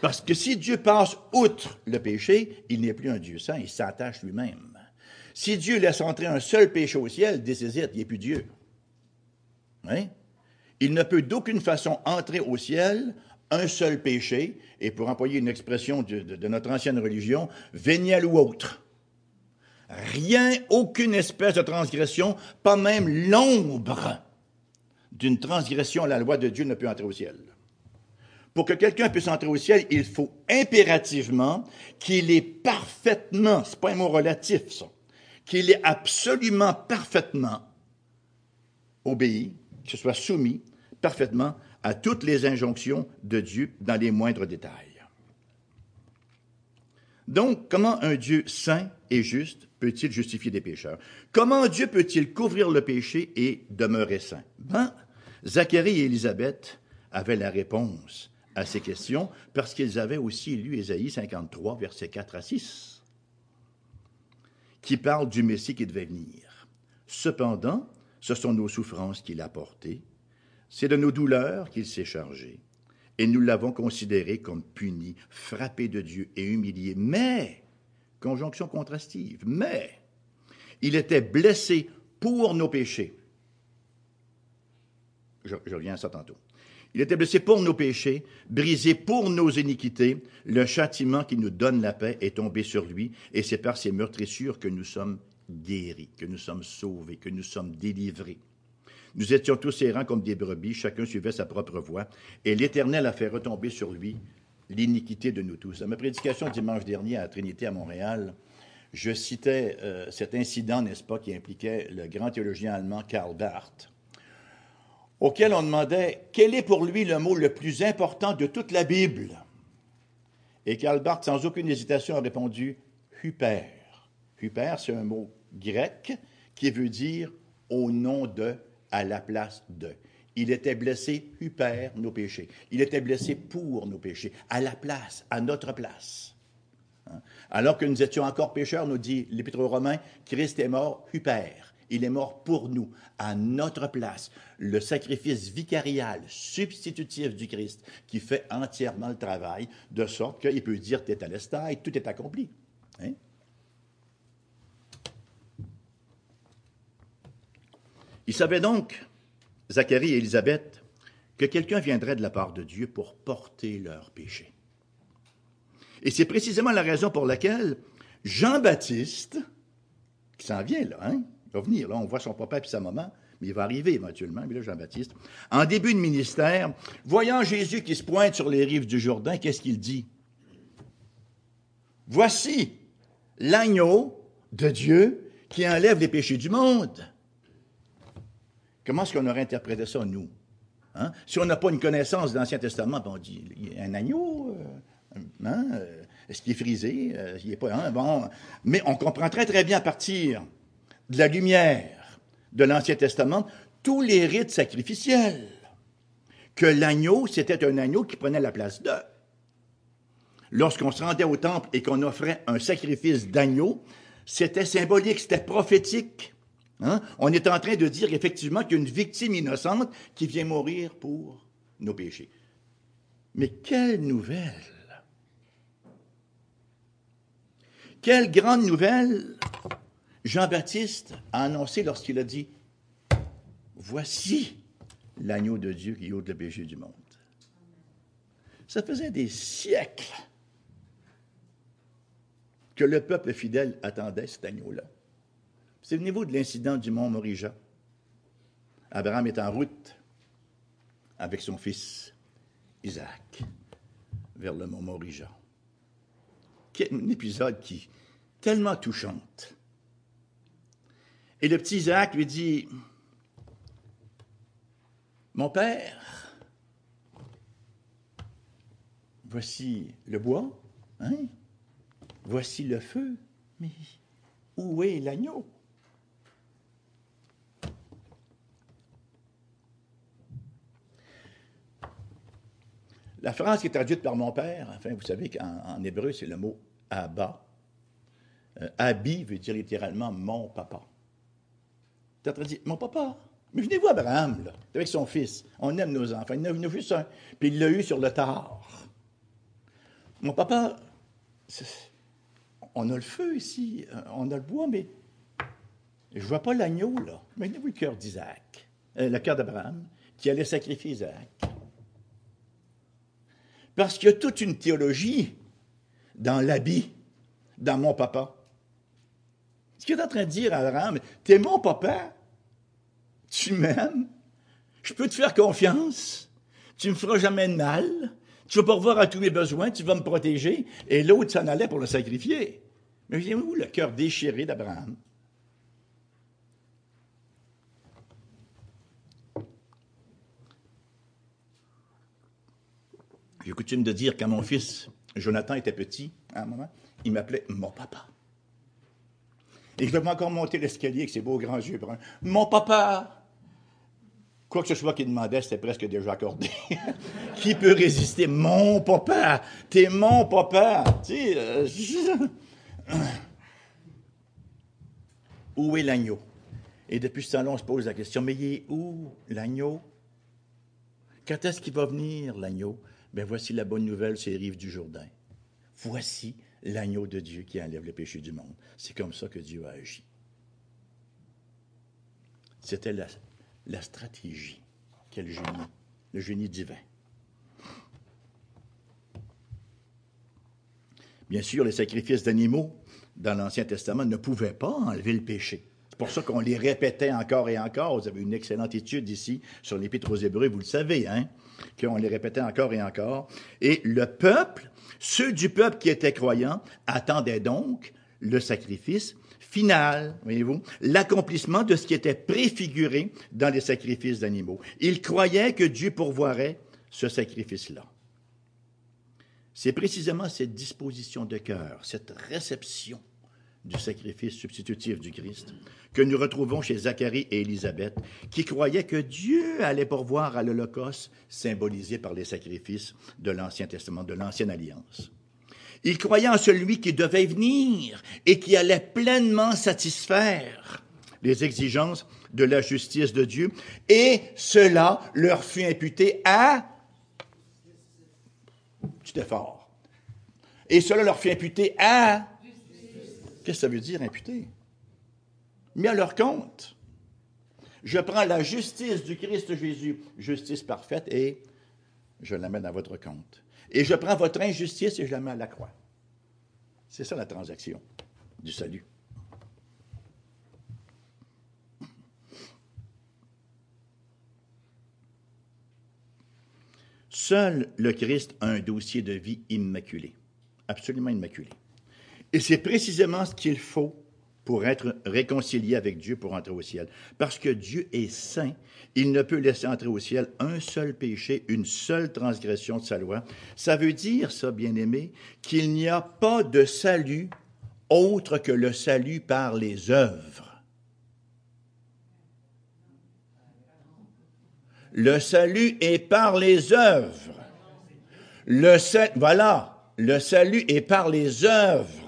Parce que si Dieu passe outre le péché, il n'est plus un Dieu saint, il s'attache lui-même. Si Dieu laisse entrer un seul péché au ciel, des il n'est plus Dieu. Il ne peut d'aucune façon entrer au ciel un seul péché, et pour employer une expression de, notre ancienne religion, véniel ou autre. Rien, aucune espèce de transgression, pas même l'ombre d'une transgression à la loi de Dieu ne peut entrer au ciel. Pour que quelqu'un puisse entrer au ciel, il faut impérativement qu'il est parfaitement, c'est pas un mot relatif ça, qu'il est absolument parfaitement obéi, qu'il soit soumis parfaitement à toutes les injonctions de Dieu dans les moindres détails. Donc, comment un Dieu saint et juste peut-il justifier des pécheurs? Comment Dieu peut-il couvrir le péché et demeurer saint? Ben, Zacharie et Élisabeth avaient la réponse à ces questions parce qu'ils avaient aussi lu Ésaïe 53, versets 4 à 6, qui parle du Messie qui devait venir. Cependant, ce sont nos souffrances qu'il a portées, c'est de nos douleurs qu'il s'est chargé et nous l'avons considéré comme puni, frappé de Dieu et humilié. Mais, conjonction contrastive, mais, il était blessé pour nos péchés. Je, reviens à ça tantôt. Il était blessé pour nos péchés, brisé pour nos iniquités. Le châtiment qui nous donne la paix est tombé sur lui, et c'est par ses meurtrissures que nous sommes guéris, que nous sommes sauvés, que nous sommes délivrés. Nous étions tous errants comme des brebis, chacun suivait sa propre voie, et l'Éternel a fait retomber sur lui l'iniquité de nous tous. À ma prédication dimanche dernier à Trinité à Montréal, je citais euh, cet incident, n'est-ce pas, qui impliquait le grand théologien allemand Karl Barth, auquel on demandait quel est pour lui le mot le plus important de toute la Bible? Et Karl Barth, sans aucune hésitation, a répondu Huper. Huper, c'est un mot grec qui veut dire au nom de à la place de. Il était blessé hyper nos péchés. Il était blessé pour nos péchés, à la place, à notre place. Hein? Alors que nous étions encore pécheurs, nous dit l'Épître aux Romains, Christ est mort hyper. Il est mort pour nous, à notre place. Le sacrifice vicarial, substitutif du Christ, qui fait entièrement le travail, de sorte qu'il peut dire à et tout est accompli. Hein? Il savait donc, Zacharie et Élisabeth, que quelqu'un viendrait de la part de Dieu pour porter leurs péchés. Et c'est précisément la raison pour laquelle Jean-Baptiste, qui s'en vient là, hein, va venir, on voit son papa et sa maman, mais il va arriver éventuellement, mais là, Jean-Baptiste, en début de ministère, voyant Jésus qui se pointe sur les rives du Jourdain, qu'est-ce qu'il dit? Voici l'agneau de Dieu qui enlève les péchés du monde. Comment est-ce qu'on aurait interprété ça, nous? Hein? Si on n'a pas une connaissance de l'Ancien Testament, ben, on dit, il y a un agneau, euh, hein? Euh, est-ce qu'il est frisé? Euh, il pas, hein? bon. Mais on comprend très, très bien à partir de la lumière de l'Ancien Testament tous les rites sacrificiels. Que l'agneau, c'était un agneau qui prenait la place d'eux. Lorsqu'on se rendait au temple et qu'on offrait un sacrifice d'agneau, c'était symbolique, c'était prophétique. Hein? On est en train de dire effectivement qu'il y a une victime innocente qui vient mourir pour nos péchés. Mais quelle nouvelle! Quelle grande nouvelle Jean-Baptiste a annoncé lorsqu'il a dit Voici l'agneau de Dieu qui ôte le péché du monde. Ça faisait des siècles que le peuple fidèle attendait cet agneau-là. Souvenez-vous de l'incident du mont Morija. Abraham est en route avec son fils Isaac vers le mont Morija. Un épisode qui tellement touchante. Et le petit Isaac lui dit Mon père, voici le bois, hein? voici le feu, mais où est l'agneau? La phrase qui est traduite par mon père, enfin, vous savez qu'en hébreu, c'est le mot Abba. Euh, Abi veut dire littéralement mon papa. Mon papa. Mais venez-vous Abraham, là, avec son fils. On aime nos enfants. Il a juste un. Puis il l'a eu sur le tard. Mon papa, on a le feu ici, euh, on a le bois, mais je ne vois pas l'agneau, là. Imaginez-vous le cœur d'Isaac, euh, le cœur d'Abraham, qui allait sacrifier Isaac. Parce qu'il y a toute une théologie dans l'habit, dans mon papa. Ce qu'il est en train de dire à Abraham, t'es mon papa, tu m'aimes, je peux te faire confiance, tu me feras jamais de mal, Tu vas pourvoir à tous mes besoins, tu vas me protéger. Et l'autre s'en allait pour le sacrifier. Mais voyez-vous le cœur déchiré d'Abraham? J'ai coutume de dire quand mon fils Jonathan était petit, à un moment, il m'appelait mon papa. Et je devais encore monter l'escalier avec ses beaux grands yeux bruns. Mon papa! Quoi que ce soit qu'il demandait, c'était presque déjà accordé. Qui peut résister? Mon papa! T'es mon papa! Euh, Où est l'agneau? Et depuis ce temps-là, on se pose la question, mais il est où l'agneau? Quand est-ce qu'il va venir, l'agneau? Ben voici la bonne nouvelle, c'est les rives du Jourdain. Voici l'agneau de Dieu qui enlève le péché du monde. C'est comme ça que Dieu a agi. C'était la, la stratégie. Quel génie, le génie divin. Bien sûr, les sacrifices d'animaux dans l'Ancien Testament ne pouvaient pas enlever le péché. C'est pour ça qu'on les répétait encore et encore. Vous avez une excellente étude ici sur l'Épître aux Hébreux, vous le savez, hein? Qu'on les répétait encore et encore. Et le peuple, ceux du peuple qui étaient croyants, attendaient donc le sacrifice final, voyez-vous, l'accomplissement de ce qui était préfiguré dans les sacrifices d'animaux. Ils croyaient que Dieu pourvoirait ce sacrifice-là. C'est précisément cette disposition de cœur, cette réception du sacrifice substitutif du Christ, que nous retrouvons chez Zacharie et Élisabeth, qui croyaient que Dieu allait pourvoir à l'Holocauste, symbolisé par les sacrifices de l'Ancien Testament, de l'Ancienne Alliance. Ils croyaient en celui qui devait venir et qui allait pleinement satisfaire les exigences de la justice de Dieu, et cela leur fut imputé à... C'était fort. Et cela leur fut imputé à Qu'est-ce que ça veut dire imputer? Mis à leur compte. Je prends la justice du Christ Jésus, justice parfaite, et je la mets à votre compte. Et je prends votre injustice et je la mets à la croix. C'est ça la transaction du salut. Seul le Christ a un dossier de vie immaculé, absolument immaculé. Et c'est précisément ce qu'il faut pour être réconcilié avec Dieu pour entrer au ciel. Parce que Dieu est saint, il ne peut laisser entrer au ciel un seul péché, une seule transgression de sa loi. Ça veut dire, ça, bien-aimé, qu'il n'y a pas de salut autre que le salut par les œuvres. Le salut est par les œuvres. Le voilà, le salut est par les œuvres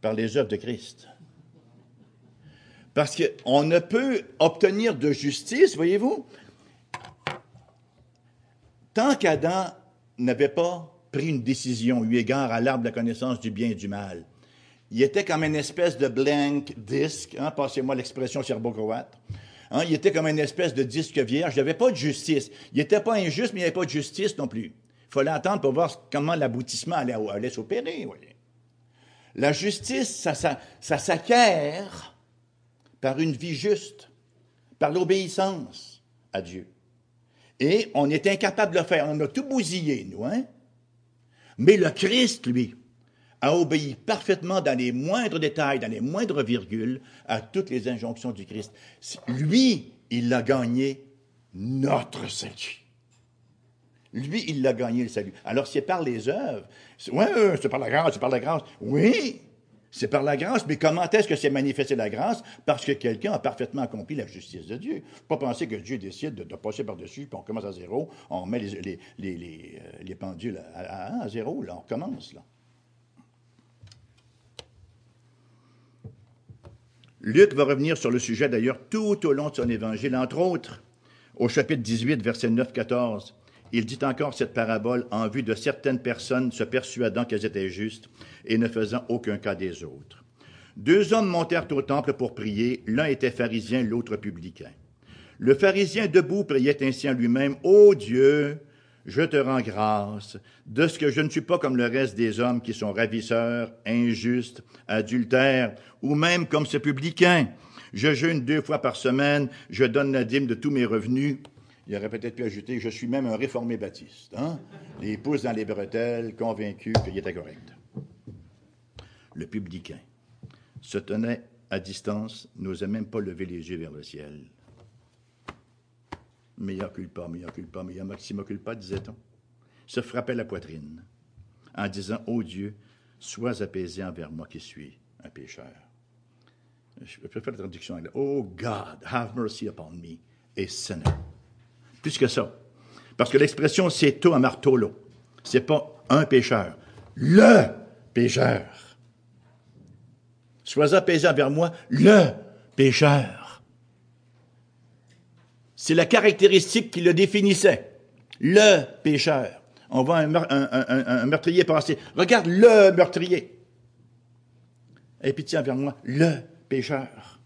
par les œuvres de Christ. Parce qu'on ne peut obtenir de justice, voyez-vous, tant qu'Adam n'avait pas pris une décision eu égard à l'arbre de la connaissance du bien et du mal. Il était comme une espèce de blank disque, hein, passez-moi l'expression serbo-croate. Hein, il était comme une espèce de disque vierge. Il n'y avait pas de justice. Il n'était pas injuste, mais il n'y avait pas de justice non plus. Il fallait attendre pour voir comment l'aboutissement allait, allait s'opérer. Voyez. La justice, ça, s'acquiert par une vie juste, par l'obéissance à Dieu. Et on est incapable de le faire. On a tout bousillé, nous, hein? Mais le Christ, lui, a obéi parfaitement dans les moindres détails, dans les moindres virgules, à toutes les injonctions du Christ. Lui, il a gagné notre salut. Lui, il l'a gagné le salut. Alors, c'est par les œuvres. Oui, c'est par la grâce, c'est par la grâce. Oui, c'est par la grâce, mais comment est-ce que c'est manifesté la grâce? Parce que quelqu'un a parfaitement accompli la justice de Dieu. Pas penser que Dieu décide de, passer par-dessus, puis on commence à zéro, on met les, euh, pendules à, à, zéro, là, on recommence, là. Luc va revenir sur le sujet d'ailleurs tout au long de son évangile, entre autres au chapitre 18, verset 9-14 il dit encore cette parabole en vue de certaines personnes se persuadant qu'elles étaient justes et ne faisant aucun cas des autres. Deux hommes montèrent au temple pour prier, l'un était pharisien, l'autre publicain. Le pharisien debout priait ainsi en lui-même, Ô Dieu, je te rends grâce de ce que je ne suis pas comme le reste des hommes qui sont ravisseurs, injustes, adultères, ou même comme ce publicain. Je jeûne deux fois par semaine, je donne la dîme de tous mes revenus. Il aurait peut-être pu ajouter Je suis même un réformé baptiste. Hein? Les pouces dans les bretelles, convaincu qu'il était correct. Le publicain se tenait à distance, n'osait même pas lever les yeux vers le ciel. Mea culpa, mea culpa, mea maxima culpa, disait-on. Se frappait la poitrine en disant Ô Dieu, sois apaisé envers moi qui suis un pécheur. Je préfère la traduction anglaise. Oh God, have mercy upon me, a sinner. Plus que ça. Parce que l'expression c'est to amartolo. C'est pas un pécheur. Le pécheur. Sois apaisé envers moi, le pécheur. C'est la caractéristique qui le définissait. Le pécheur. On voit un, un meurtrier passer. Regarde le meurtrier. Aie pitié envers moi, le pécheur.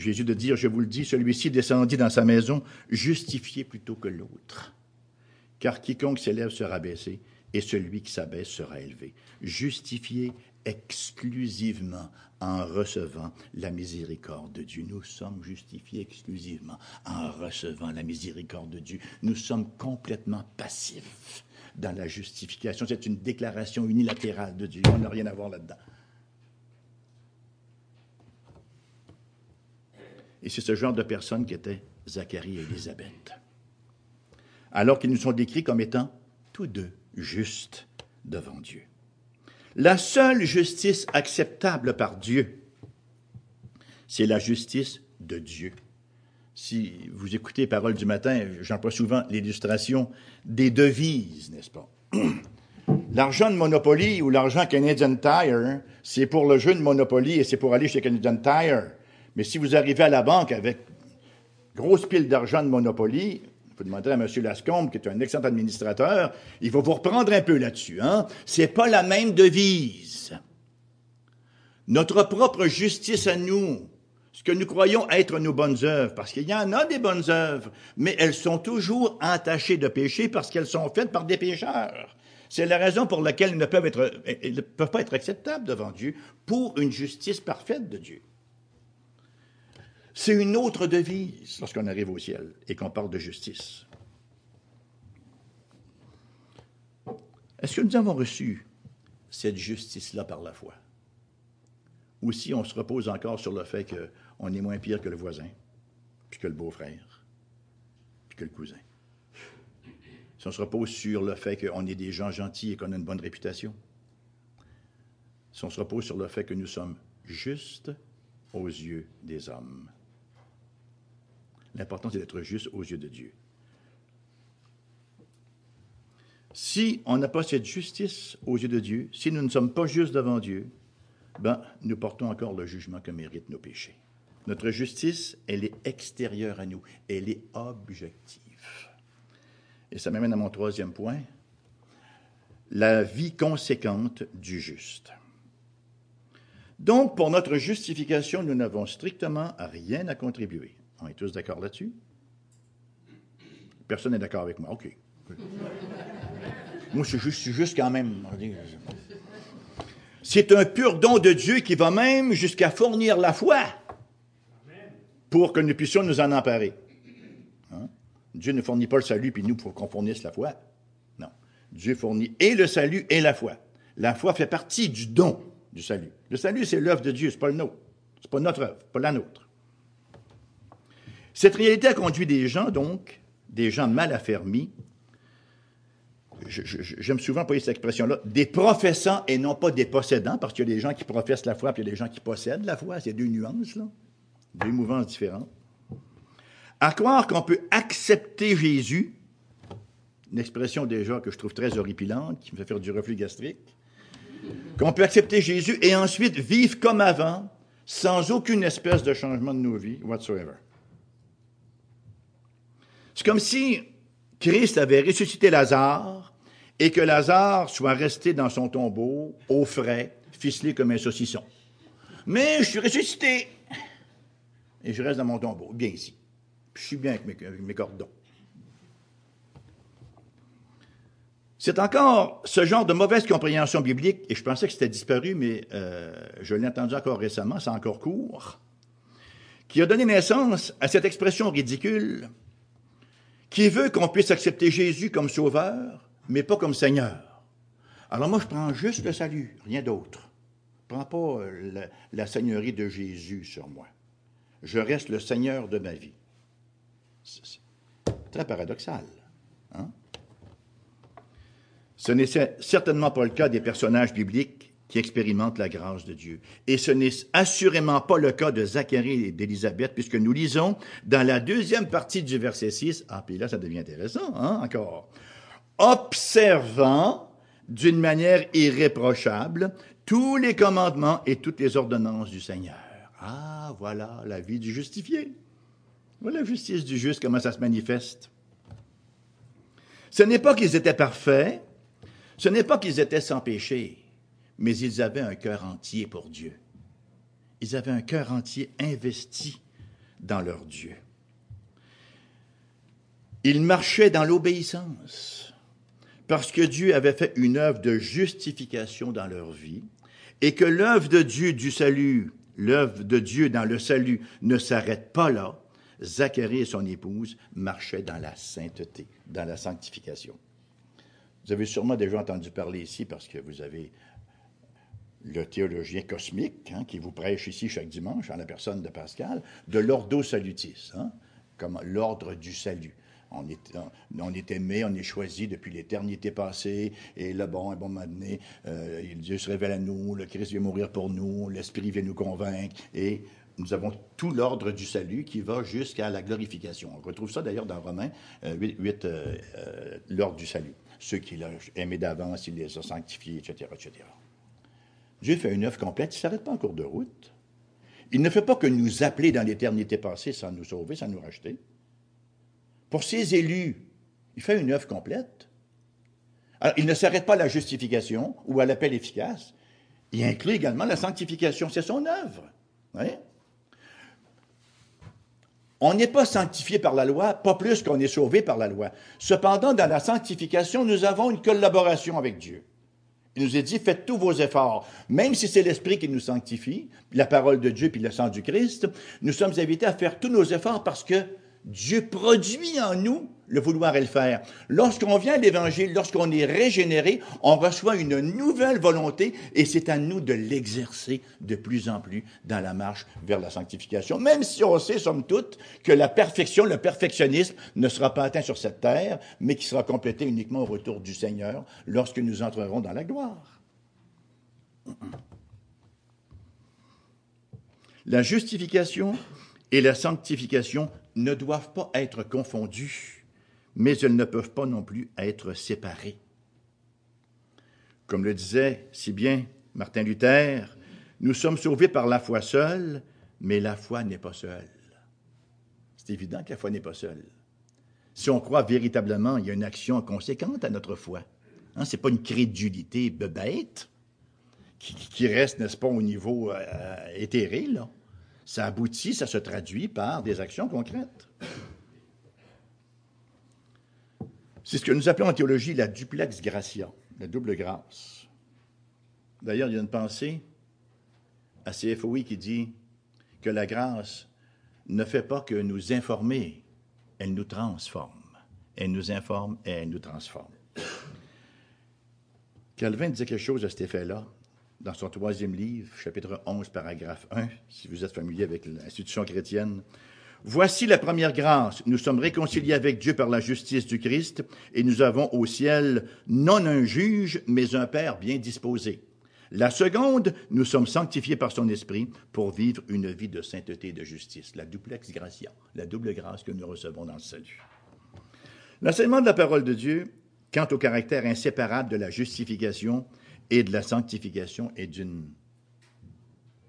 Jésus de dire, je vous le dis, celui-ci descendit dans sa maison justifié plutôt que l'autre. Car quiconque s'élève sera baissé, et celui qui s'abaisse sera élevé. Justifié exclusivement en recevant la miséricorde de Dieu. Nous sommes justifiés exclusivement en recevant la miséricorde de Dieu. Nous sommes complètement passifs dans la justification. C'est une déclaration unilatérale de Dieu. On n'a rien à voir là-dedans. Et c'est ce genre de personnes qui étaient Zacharie et Élisabeth. Alors qu'ils nous sont décrits comme étant tous deux justes devant Dieu. La seule justice acceptable par Dieu, c'est la justice de Dieu. Si vous écoutez Paroles du matin, j'emploie souvent l'illustration des devises, n'est-ce pas? L'argent de Monopoly ou l'argent Canadian Tire, c'est pour le jeu de Monopoly et c'est pour aller chez Canadian Tire. Mais si vous arrivez à la banque avec grosse pile d'argent de Monopoly, vous demanderez à M. Lascombe, qui est un excellent administrateur, il va vous reprendre un peu là-dessus. Hein? C'est pas la même devise. Notre propre justice à nous, ce que nous croyons être nos bonnes œuvres, parce qu'il y en a des bonnes œuvres, mais elles sont toujours entachées de péché parce qu'elles sont faites par des pécheurs. C'est la raison pour laquelle elles ne peuvent pas être acceptables devant Dieu pour une justice parfaite de Dieu. C'est une autre devise lorsqu'on arrive au ciel et qu'on parle de justice. Est-ce que nous avons reçu cette justice-là par la foi? Ou si on se repose encore sur le fait qu'on est moins pire que le voisin, puis que le beau-frère, puis que le cousin? Si on se repose sur le fait qu'on est des gens gentils et qu'on a une bonne réputation? Si on se repose sur le fait que nous sommes justes aux yeux des hommes? L'important, c'est d'être juste aux yeux de Dieu. Si on n'a pas cette justice aux yeux de Dieu, si nous ne sommes pas justes devant Dieu, ben, nous portons encore le jugement que méritent nos péchés. Notre justice, elle est extérieure à nous, elle est objective. Et ça m'amène à mon troisième point, la vie conséquente du juste. Donc, pour notre justification, nous n'avons strictement rien à contribuer. On est tous d'accord là-dessus? Personne n'est d'accord avec moi. OK. moi, je suis, juste, quand même. C'est un pur don de Dieu qui va même jusqu'à fournir la foi pour que nous puissions nous en emparer. Hein? Dieu ne fournit pas le salut, puis nous, pour qu'on fournisse la foi. Non. Dieu fournit et le salut et la foi. La foi fait partie du don du salut. Le salut, c'est l'œuvre de Dieu, c'est pas le nôtre. C'est pas notre œuvre, pas la nôtre. Cette réalité a conduit des gens, donc, des gens mal affermis, j'aime souvent employer cette expression-là, des professants et non pas des possédants, parce qu'il y a des gens qui professent la foi, puis il y a des gens qui possèdent la foi. C'est deux nuances, là, deux mouvances différentes. À croire qu'on peut accepter Jésus, une expression déjà que je trouve très horripilante, qui me fait faire du reflux gastrique, qu'on peut accepter Jésus et ensuite vivre comme avant, sans aucune espèce de changement de nos vies whatsoever. C'est comme si Christ avait ressuscité Lazare et que Lazare soit resté dans son tombeau, au frais, ficelé comme un saucisson. Mais je suis ressuscité. Et je reste dans mon tombeau, bien ici. je suis bien avec mes, cordons. C'est encore ce genre de mauvaise compréhension biblique, et je pensais que c'était disparu, mais euh, je l'ai entendu encore récemment, c'est encore court, qui a donné naissance à cette expression ridicule qui veut qu'on puisse accepter Jésus comme sauveur, mais pas comme Seigneur? Alors moi, je prends juste le salut, rien d'autre. Je ne prends pas euh, la, seigneurie de Jésus sur moi. Je reste le Seigneur de ma vie. Très paradoxal. Hein? Ce n'est certainement pas le cas des personnages bibliques qui expérimentent la grâce de Dieu. Et ce n'est assurément pas le cas de Zacharie et d'Élisabeth, puisque nous lisons dans la deuxième partie du verset 6, ah, puis là, ça devient intéressant, hein, encore, observant d'une manière irréprochable tous les commandements et toutes les ordonnances du Seigneur. Ah, voilà la vie du justifié. Voilà la justice du juste, comment ça se manifeste. Ce n'est pas qu'ils étaient parfaits, ce n'est pas qu'ils étaient sans péché, mais ils avaient un cœur entier pour Dieu. Ils avaient un cœur entier investi dans leur Dieu. Ils marchaient dans l'obéissance parce que Dieu avait fait une œuvre de justification dans leur vie et que l'œuvre de Dieu du salut, l'œuvre de Dieu dans le salut ne s'arrête pas là. Zacharie et son épouse marchaient dans la sainteté, dans la sanctification. Vous avez sûrement déjà entendu parler ici parce que vous avez le théologien cosmique, hein, qui vous prêche ici chaque dimanche, en la personne de Pascal, de l'ordo salutis, hein, comme l'ordre du salut. On est, aimé, on est choisi depuis l'éternité passée, et là, bon, un bon moment donné, euh, Dieu se révèle à nous, le Christ vient mourir pour nous, l'Esprit vient nous convaincre, et nous avons tout l'ordre du salut qui va jusqu'à la glorification. On retrouve ça d'ailleurs dans Romains 8, euh, euh, l'ordre du salut. Ceux qu'il a aimés d'avance, il les a sanctifiés, etc., etc. Dieu fait une œuvre complète, il ne s'arrête pas en cours de route. Il ne fait pas que nous appeler dans l'éternité passée sans nous sauver, sans nous racheter. Pour ses élus, il fait une œuvre complète. Alors, il ne s'arrête pas à la justification ou à l'appel efficace. Il inclut également la sanctification. C'est son œuvre. On n'est pas sanctifié par la loi, pas plus qu'on est sauvé par la loi. Cependant, dans la sanctification, nous avons une collaboration avec Dieu. Il nous est dit, faites tous vos efforts. Même si c'est l'Esprit qui nous sanctifie, la parole de Dieu puis le sang du Christ, nous sommes invités à faire tous nos efforts parce que Dieu produit en nous le vouloir et le faire. Lorsqu'on vient à l'Évangile, lorsqu'on est régénéré, on reçoit une nouvelle volonté et c'est à nous de l'exercer de plus en plus dans la marche vers la sanctification. Même si on sait, somme toute, que la perfection, le perfectionnisme ne sera pas atteint sur cette terre, mais qui sera complété uniquement au retour du Seigneur lorsque nous entrerons dans la gloire. La justification et la sanctification ne doivent pas être confondues, mais elles ne peuvent pas non plus être séparées. Comme le disait si bien Martin Luther, nous sommes sauvés par la foi seule, mais la foi n'est pas seule. C'est évident que la foi n'est pas seule. Si on croit véritablement, il y a une action conséquente à notre foi. Hein, Ce n'est pas une crédulité bête qui, reste, n'est-ce pas, au niveau euh, éthéré, là ça aboutit, ça se traduit par des actions concrètes. C'est ce que nous appelons en théologie la duplex gratia, la double grâce. D'ailleurs, il y a une pensée à CFOI qui dit que la grâce ne fait pas que nous informer, elle nous transforme. Elle nous informe et elle nous transforme. Calvin disait quelque chose à cet effet-là dans son troisième livre, chapitre 11, paragraphe 1, si vous êtes familier avec l'institution chrétienne. Voici la première grâce. Nous sommes réconciliés avec Dieu par la justice du Christ et nous avons au ciel non un juge, mais un Père bien disposé. La seconde, nous sommes sanctifiés par son Esprit pour vivre une vie de sainteté et de justice. La duplex gratia, la double grâce que nous recevons dans le salut. L'enseignement de la parole de Dieu, quant au caractère inséparable de la justification, et de la sanctification et d'une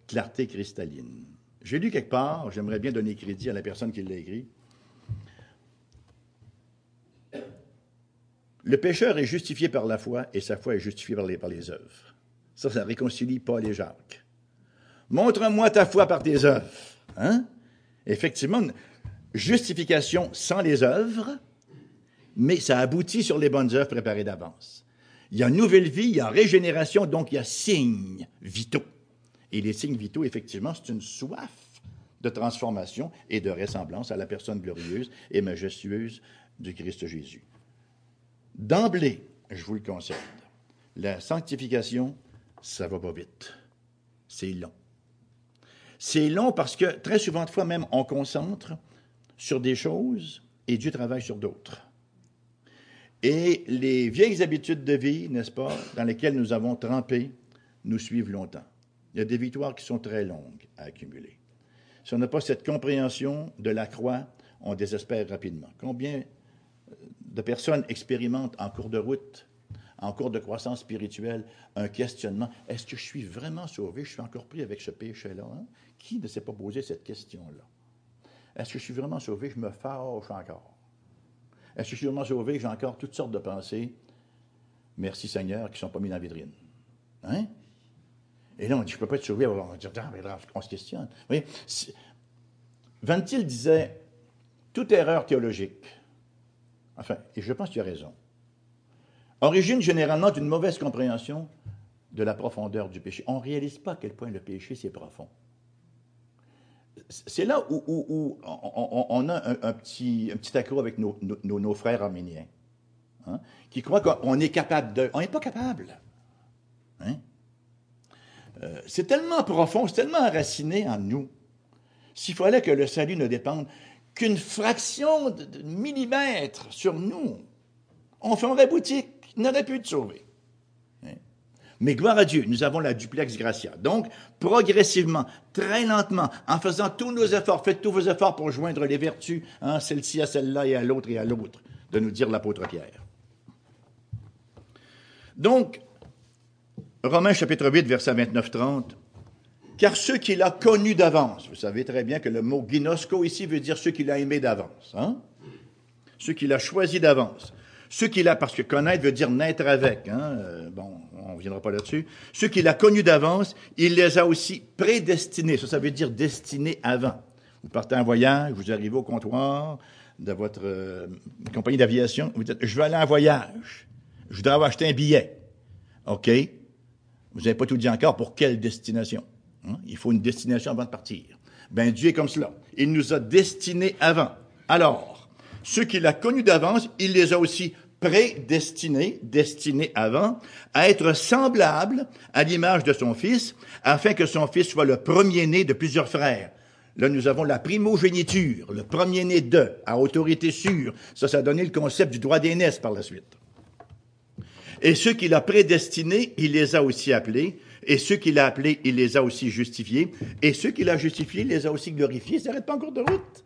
clarté cristalline. J'ai lu quelque part, j'aimerais bien donner crédit à la personne qui l'a écrit. Le pécheur est justifié par la foi et sa foi est justifiée par les, œuvres. Ça, ça réconcilie Paul et Jacques. Montre-moi ta foi par tes œuvres. Hein? Effectivement, justification sans les œuvres, mais ça aboutit sur les bonnes œuvres préparées d'avance. Il y a nouvelle vie, il y a régénération, donc il y a signes vitaux. Et les signes vitaux, effectivement, c'est une soif de transformation et de ressemblance à la personne glorieuse et majestueuse du Christ Jésus. D'emblée, je vous le concède, la sanctification, ça va pas vite. C'est long. C'est long parce que très souvent de fois même, on concentre sur des choses et Dieu travaille sur d'autres. Et les vieilles habitudes de vie, n'est-ce pas, dans lesquelles nous avons trempé, nous suivent longtemps. Il y a des victoires qui sont très longues à accumuler. Si on n'a pas cette compréhension de la croix, on désespère rapidement. Combien de personnes expérimentent en cours de route, en cours de croissance spirituelle, un questionnement? Est-ce que je suis vraiment sauvé? Je suis encore pris avec ce péché-là. Hein? Qui ne s'est pas posé cette question-là? Est-ce que je suis vraiment sauvé? Je me fâche encore. Est-ce que je suis vraiment sauvé? J'ai encore toutes sortes de pensées. Merci Seigneur, qui ne sont pas mis dans la vitrine. Hein? Et là, on dit, je ne peux pas être sauvé. On, dit, on se questionne. Vous voyez, Ventil disait, toute erreur théologique, enfin, et je pense qu'il a raison, origine généralement d'une mauvaise compréhension de la profondeur du péché. On ne réalise pas à quel point le péché, c'est profond. C'est là où, on, a un, petit, un petit avec nos, nos, frères arméniens, hein, qui croient qu'on est capable de... On n'est pas capable. Hein? Euh, c'est tellement profond, c'est tellement enraciné en nous. S'il fallait que le salut ne dépende qu'une fraction de, millimètre sur nous, on ferait boutique, il n'aurait pu te sauver. Hein? Mais gloire à Dieu, nous avons la duplex gratia. Donc, progressivement, très lentement, en faisant tous nos efforts, faites tous vos efforts pour joindre les vertus, hein, celle-ci à celle-là et à l'autre et à l'autre, de nous dire l'apôtre Pierre. Donc, Romains chapitre 8, verset 29-30. Car ceux qu'il a connus d'avance, vous savez très bien que le mot ginosco ici veut dire ceux qu'il a aimés d'avance, hein? ceux qu'il a choisis d'avance, ceux qu'il a, parce que connaître veut dire naître avec, hein? Euh, bon, on ne reviendra pas là-dessus, ceux qu'il a connus d'avance, il les a aussi prédestinés, ça, ça veut dire destinés avant. Vous partez en voyage, vous arrivez au comptoir de votre euh, compagnie d'aviation, vous dites, je veux aller en voyage, je dois acheter un billet. OK? Vous n'avez pas tout dit encore pour quelle destination. Hein? Il faut une destination avant de partir. Ben Dieu est comme cela. Il nous a destinés avant. Alors, ceux qu'il a connus d'avance, il les a aussi prédestinés, destinés avant, à être semblables à l'image de son Fils, afin que son Fils soit le premier-né de plusieurs frères. Là, nous avons la primogéniture, le premier-né de, à autorité sûre. Ça, ça a donné le concept du droit d'aînesse par la suite. Et ceux qu'il a prédestinés, il les a aussi appelés. Et ceux qu'il a appelés, il les a aussi justifiés. Et ceux qu'il a justifiés, il les a aussi glorifiés. Ça n'arrête pas encore de route.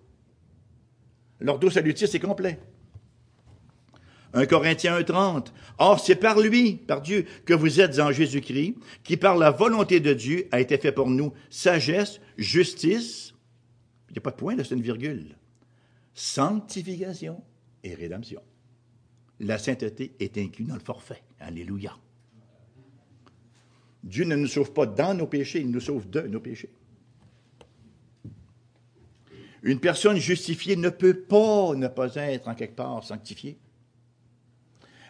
L'ordre salutier, c'est complet. 1 Corinthiens 1.30. Or, c'est par lui, par Dieu, que vous êtes en Jésus-Christ, qui par la volonté de Dieu a été fait pour nous sagesse, justice, il n'y a pas de point, là, c'est une virgule, sanctification et rédemption la sainteté est inclue dans le forfait. Alléluia. Dieu ne nous sauve pas dans nos péchés, il nous sauve de nos péchés. Une personne justifiée ne peut pas ne pas être en quelque part sanctifiée.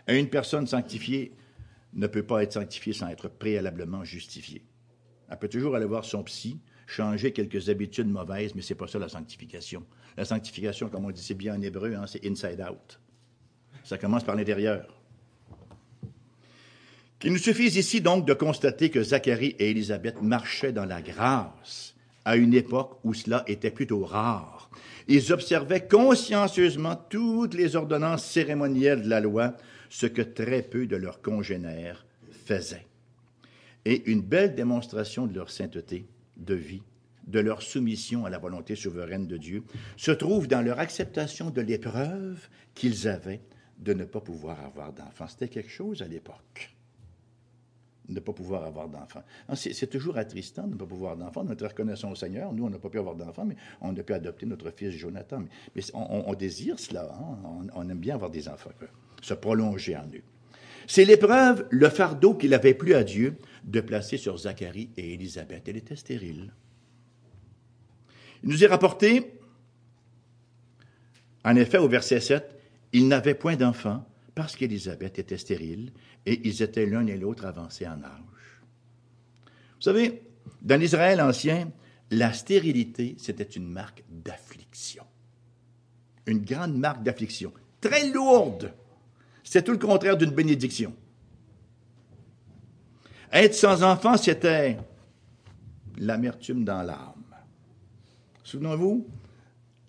Et une personne sanctifiée ne peut pas être sanctifiée sans être préalablement justifiée. Elle peut toujours aller voir son psy, changer quelques habitudes mauvaises, mais c'est pas ça la sanctification. La sanctification, comme on dit bien en hébreu, hein, c'est inside out. Ça commence par l'intérieur. Qu'il nous suffise ici donc de constater que Zacharie et Élisabeth marchaient dans la grâce à une époque où cela était plutôt rare. Ils observaient consciencieusement toutes les ordonnances cérémonielles de la loi, ce que très peu de leurs congénères faisaient. Et une belle démonstration de leur sainteté de vie, de leur soumission à la volonté souveraine de Dieu, se trouve dans leur acceptation de l'épreuve qu'ils avaient de ne pas pouvoir avoir d'enfants. C'était quelque chose à l'époque. Ne pas pouvoir avoir d'enfants. C'est toujours attristant de ne pas pouvoir d'enfants. Nous être reconnaissons au Seigneur. Nous, on n'a pas pu avoir d'enfants, mais on a pu adopter notre fils Jonathan. Mais, on, désire cela. Hein. On, aime bien avoir des enfants, se prolonger en eux. C'est l'épreuve, le fardeau qu'il avait plu à Dieu de placer sur Zacharie et Élisabeth. Elle était stérile. Il nous est rapporté, en effet, au verset 7, ils n'avaient point d'enfants parce qu'Élisabeth était stérile et ils étaient l'un et l'autre avancés en âge. Vous savez, dans l'Israël ancien, la stérilité, c'était une marque d'affliction. Une grande marque d'affliction. Très lourde. C'est tout le contraire d'une bénédiction. Être sans enfant, c'était l'amertume dans l'âme. Souvenez-vous,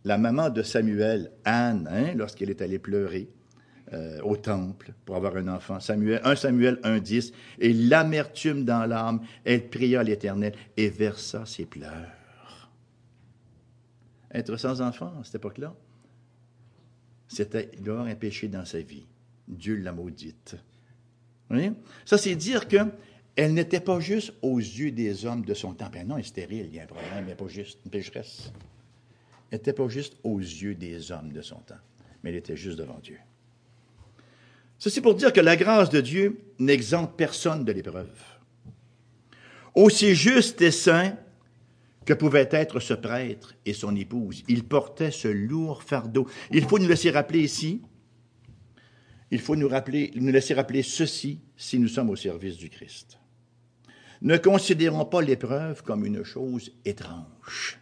la maman de Samuel, Anne, hein, lorsqu'elle est allée pleurer euh, au temple pour avoir un enfant, Samuel, 1 Samuel 1.10, et l'amertume dans l'âme, elle pria l'Éternel et versa ses pleurs. Être sans enfant à cette époque-là, c'était avoir un péché dans sa vie. Dieu l'a maudite. Oui? Ça, c'est dire que elle n'était pas juste aux yeux des hommes de son temps. Ben non, elle est stérile, il y a un problème, mais pas juste une pécheresse. Elle n'était pas juste aux yeux des hommes de son temps, mais elle était juste devant Dieu. Ceci pour dire que la grâce de Dieu n'exempte personne de l'épreuve. Aussi juste et saint que pouvaient être ce prêtre et son épouse, ils portaient ce lourd fardeau. Il faut nous laisser rappeler ici, il faut nous, rappeler, nous laisser rappeler ceci si nous sommes au service du Christ. Ne considérons pas l'épreuve comme une chose étrange.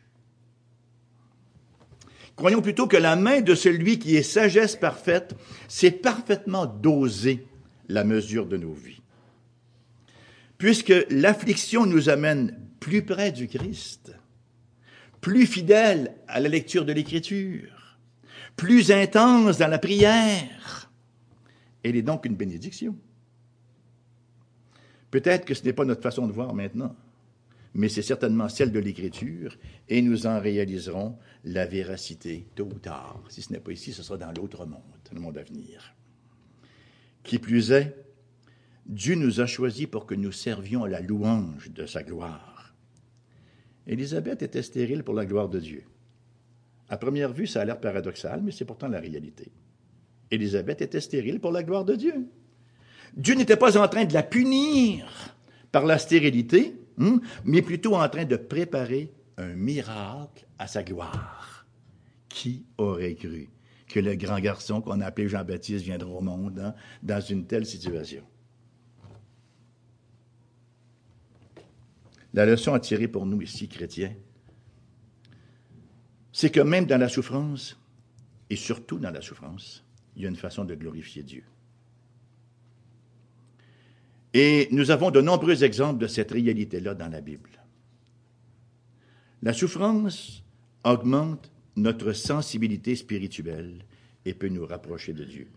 Croyons plutôt que la main de celui qui est sagesse parfaite sait parfaitement doser la mesure de nos vies. Puisque l'affliction nous amène plus près du Christ, plus fidèle à la lecture de l'Écriture, plus intense dans la prière, elle est donc une bénédiction. Peut-être que ce n'est pas notre façon de voir maintenant, mais c'est certainement celle de l'Écriture, et nous en réaliserons la véracité tôt ou tard. Si ce n'est pas ici, ce sera dans l'autre monde, le monde à venir. Qui plus est, Dieu nous a choisis pour que nous servions à la louange de sa gloire. Élisabeth était stérile pour la gloire de Dieu. À première vue, ça a l'air paradoxal, mais c'est pourtant la réalité. Élisabeth était stérile pour la gloire de Dieu. Dieu n'était pas en train de la punir par la stérilité, hein, mais plutôt en train de préparer un miracle à sa gloire. Qui aurait cru que le grand garçon qu'on a appelé Jean-Baptiste viendra au monde hein, dans une telle situation? La leçon à tirer pour nous ici, chrétiens, c'est que même dans la souffrance, et surtout dans la souffrance, il y a une façon de glorifier Dieu. Et nous avons de nombreux exemples de cette réalité-là dans la Bible. La souffrance augmente notre sensibilité spirituelle et peut nous rapprocher de Dieu.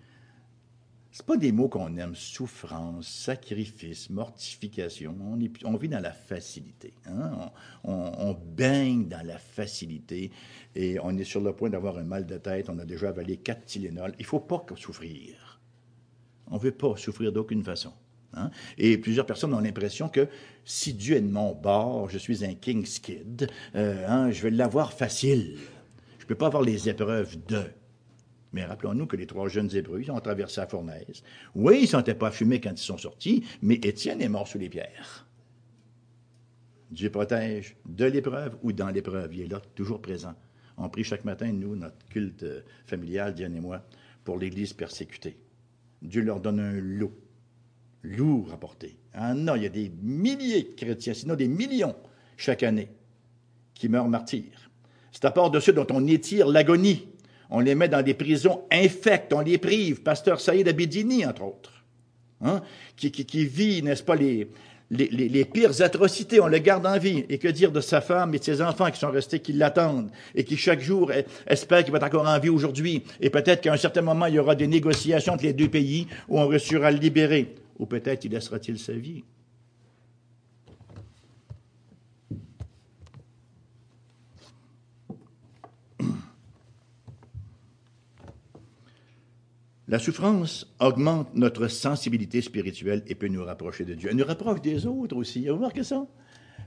Ce pas des mots qu'on aime, souffrance, sacrifice, mortification. On, vit dans la facilité. Hein? On, baigne dans la facilité et on est sur le point d'avoir un mal de tête. On a déjà avalé quatre Tylenol. Il ne faut pas souffrir. On ne veut pas souffrir d'aucune façon. Hein? Et plusieurs personnes ont l'impression que si Dieu est de mon bord, je suis un King's Kid, euh, hein, je vais l'avoir facile. Je ne peux pas avoir les épreuves de. Mais rappelons-nous que les trois jeunes Hébreux ont traversé la fournaise. Oui, ils ne sentaient pas fumés quand ils sont sortis, mais Étienne est mort sous les pierres. Dieu protège de l'épreuve ou dans l'épreuve. Il est là, toujours présent. On prie chaque matin, nous, notre culte familial, Diane et moi, pour l'Église persécutée. Dieu leur donne un lot lourd à porter. Ah non, il y a des milliers de chrétiens, sinon des millions chaque année, qui meurent martyrs. C'est à part de ceux dont on étire l'agonie. On les met dans des prisons infectes, on les prive. Pasteur Saïd Abedini, entre autres, hein, qui, qui, vit, n'est-ce pas, les, les, les, pires atrocités, on le garde en vie. Et que dire de sa femme et de ses enfants qui sont restés, qui l'attendent et qui chaque jour espèrent qu'il va être encore en vie aujourd'hui. Et peut-être qu'à un certain moment, il y aura des négociations entre les deux pays où on réussira à le libérer. Ou peut-être y laissera-t-il sa vie. La souffrance augmente notre sensibilité spirituelle et peut nous rapprocher de Dieu. Elle nous rapproche des autres aussi. Vous remarquez ça?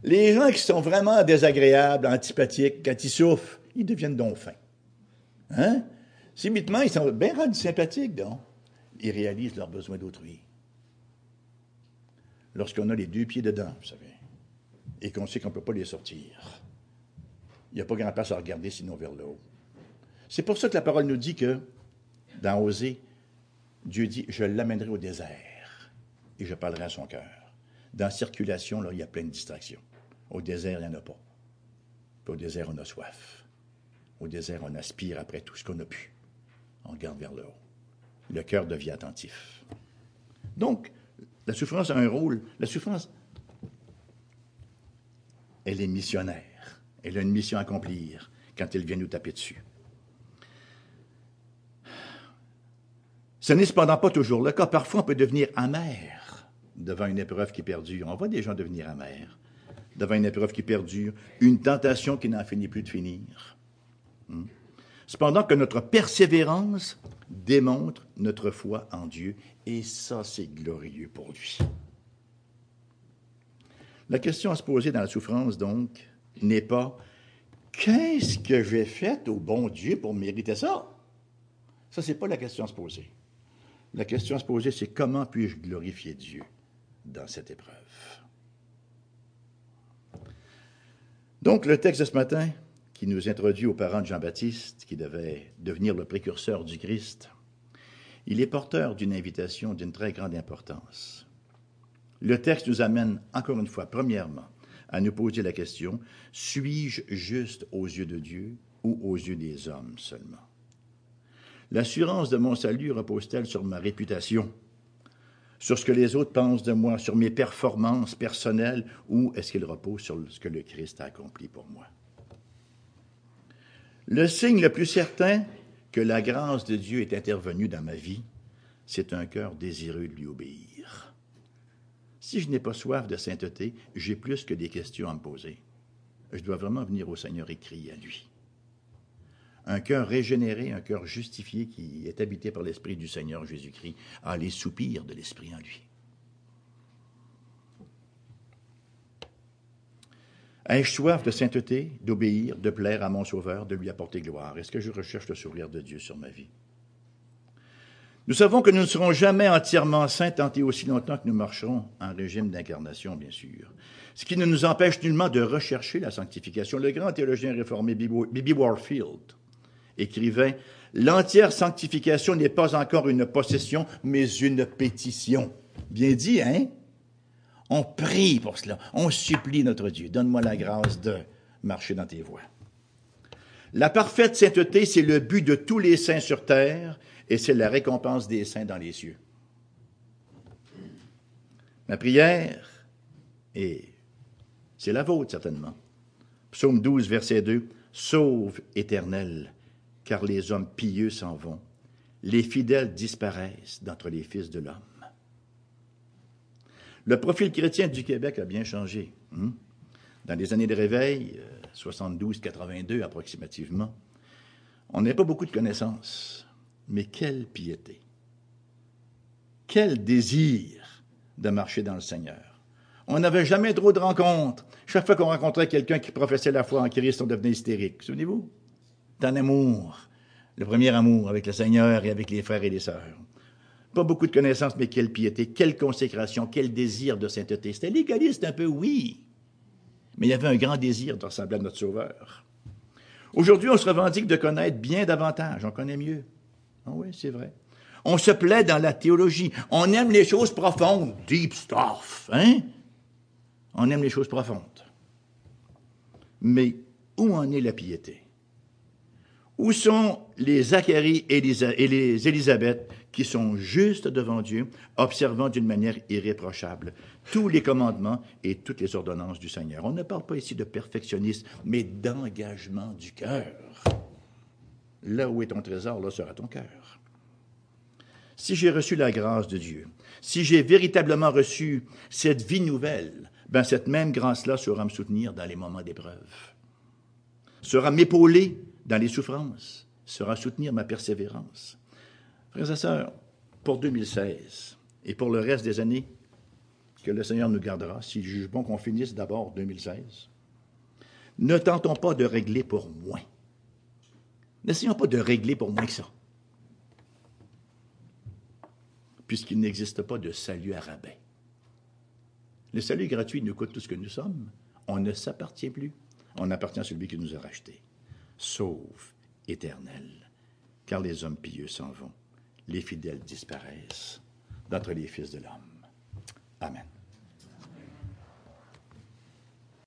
Les gens qui sont vraiment désagréables, antipathiques, quand ils souffrent, ils deviennent donc fins. Hein? Subitement, ils sont bien rendus sympathiques, donc. Ils réalisent leurs besoins d'autrui lorsqu'on a les deux pieds dedans, vous savez, et qu'on sait qu'on ne peut pas les sortir. Il n'y a pas grand place à regarder sinon vers le haut. C'est pour ça que la parole nous dit que, dans Osée, Dieu dit Je l'amènerai au désert et je parlerai à son cœur. Dans circulation, là, il y a plein de distractions. Au désert, il n'y en a pas. Au désert, on a soif. Au désert, on aspire après tout ce qu'on a pu. On regarde vers le haut. Le cœur devient attentif. Donc, la souffrance a un rôle. La souffrance, elle est missionnaire. Elle a une mission à accomplir quand elle vient nous taper dessus. Ce n'est cependant pas toujours le cas. Parfois, on peut devenir amer devant une épreuve qui perdure. On voit des gens devenir amers devant une épreuve qui perdure, une tentation qui n'en finit plus de finir. Hmm. Cependant que notre persévérance démontre notre foi en Dieu, et ça, c'est glorieux pour lui. La question à se poser dans la souffrance, donc, n'est pas qu'est-ce que j'ai fait au bon Dieu pour mériter ça? Ça, n'est pas la question à se poser. La question à se poser, c'est comment puis-je glorifier Dieu dans cette épreuve? Donc, le texte de ce matin, qui nous introduit aux parents de Jean-Baptiste, qui devait devenir le précurseur du Christ, il est porteur d'une invitation d'une très grande importance. Le texte nous amène, encore une fois, premièrement, à nous poser la question, suis-je juste aux yeux de Dieu ou aux yeux des hommes seulement? L'assurance de mon salut repose-t-elle sur ma réputation, sur ce que les autres pensent de moi, sur mes performances personnelles, ou est-ce qu'il repose sur ce que le Christ a accompli pour moi? Le signe le plus certain que la grâce de Dieu est intervenue dans ma vie, c'est un cœur désireux de lui obéir. Si je n'ai pas soif de sainteté, j'ai plus que des questions à me poser. Je dois vraiment venir au Seigneur et crier à lui un cœur régénéré, un cœur justifié qui est habité par l'Esprit du Seigneur Jésus-Christ, a les soupirs de l'Esprit en lui. Ai-je soif de sainteté, d'obéir, de plaire à mon Sauveur, de lui apporter gloire? Est-ce que je recherche le sourire de Dieu sur ma vie? Nous savons que nous ne serons jamais entièrement saints tant et aussi longtemps que nous marcherons en régime d'incarnation, bien sûr. Ce qui ne nous empêche nullement de rechercher la sanctification. Le grand théologien réformé Bibi Warfield écrivait L'entière sanctification n'est pas encore une possession, mais une pétition. Bien dit, hein? On prie pour cela. On supplie notre Dieu. Donne-moi la grâce de marcher dans tes voies. La parfaite sainteté, c'est le but de tous les saints sur terre et c'est la récompense des saints dans les cieux. Ma prière, et c'est la vôtre certainement. Psaume 12, verset 2. Sauve, éternel, car les hommes pieux s'en vont, les fidèles disparaissent d'entre les fils de l'homme. Le profil chrétien du Québec a bien changé. Hein? Dans les années de réveil, 72-82 euh, approximativement, on n'avait pas beaucoup de connaissances, mais quelle piété, quel désir de marcher dans le Seigneur. On n'avait jamais trop de rencontres. Chaque fois qu'on rencontrait quelqu'un qui professait la foi en Christ, on devenait hystérique. Souvenez-vous? D'un amour, le premier amour avec le Seigneur et avec les frères et les sœurs. Pas beaucoup de connaissances, mais quelle piété, quelle consécration, quel désir de sainteté. C'était légaliste un peu, oui, mais il y avait un grand désir de ressembler à notre Sauveur. Aujourd'hui, on se revendique de connaître bien davantage, on connaît mieux. Ah oui, c'est vrai. On se plaît dans la théologie. On aime les choses profondes, deep stuff, hein? On aime les choses profondes. Mais où en est la piété? Où sont les Zacharie et les Élisabeth qui sont justes devant Dieu, observant d'une manière irréprochable tous les commandements et toutes les ordonnances du Seigneur? On ne parle pas ici de perfectionnisme, mais d'engagement du cœur. Là où est ton trésor, là sera ton cœur. Si j'ai reçu la grâce de Dieu, si j'ai véritablement reçu cette vie nouvelle, ben cette même grâce-là sera me soutenir dans les moments d'épreuve, sera m'épauler dans les souffrances, sera soutenir ma persévérance. Frères et sœurs, pour 2016 et pour le reste des années que le Seigneur nous gardera, s'il juge bon qu'on finisse d'abord 2016, ne tentons pas de régler pour moins. N'essayons pas de régler pour moins que ça. Puisqu'il n'existe pas de salut à rabais. Le salut gratuit nous coûte tout ce que nous sommes. On ne s'appartient plus. On appartient à celui qui nous a rachetés sauve, éternel, car les hommes pieux s'en vont, les fidèles disparaissent d'entre les fils de l'homme. Amen.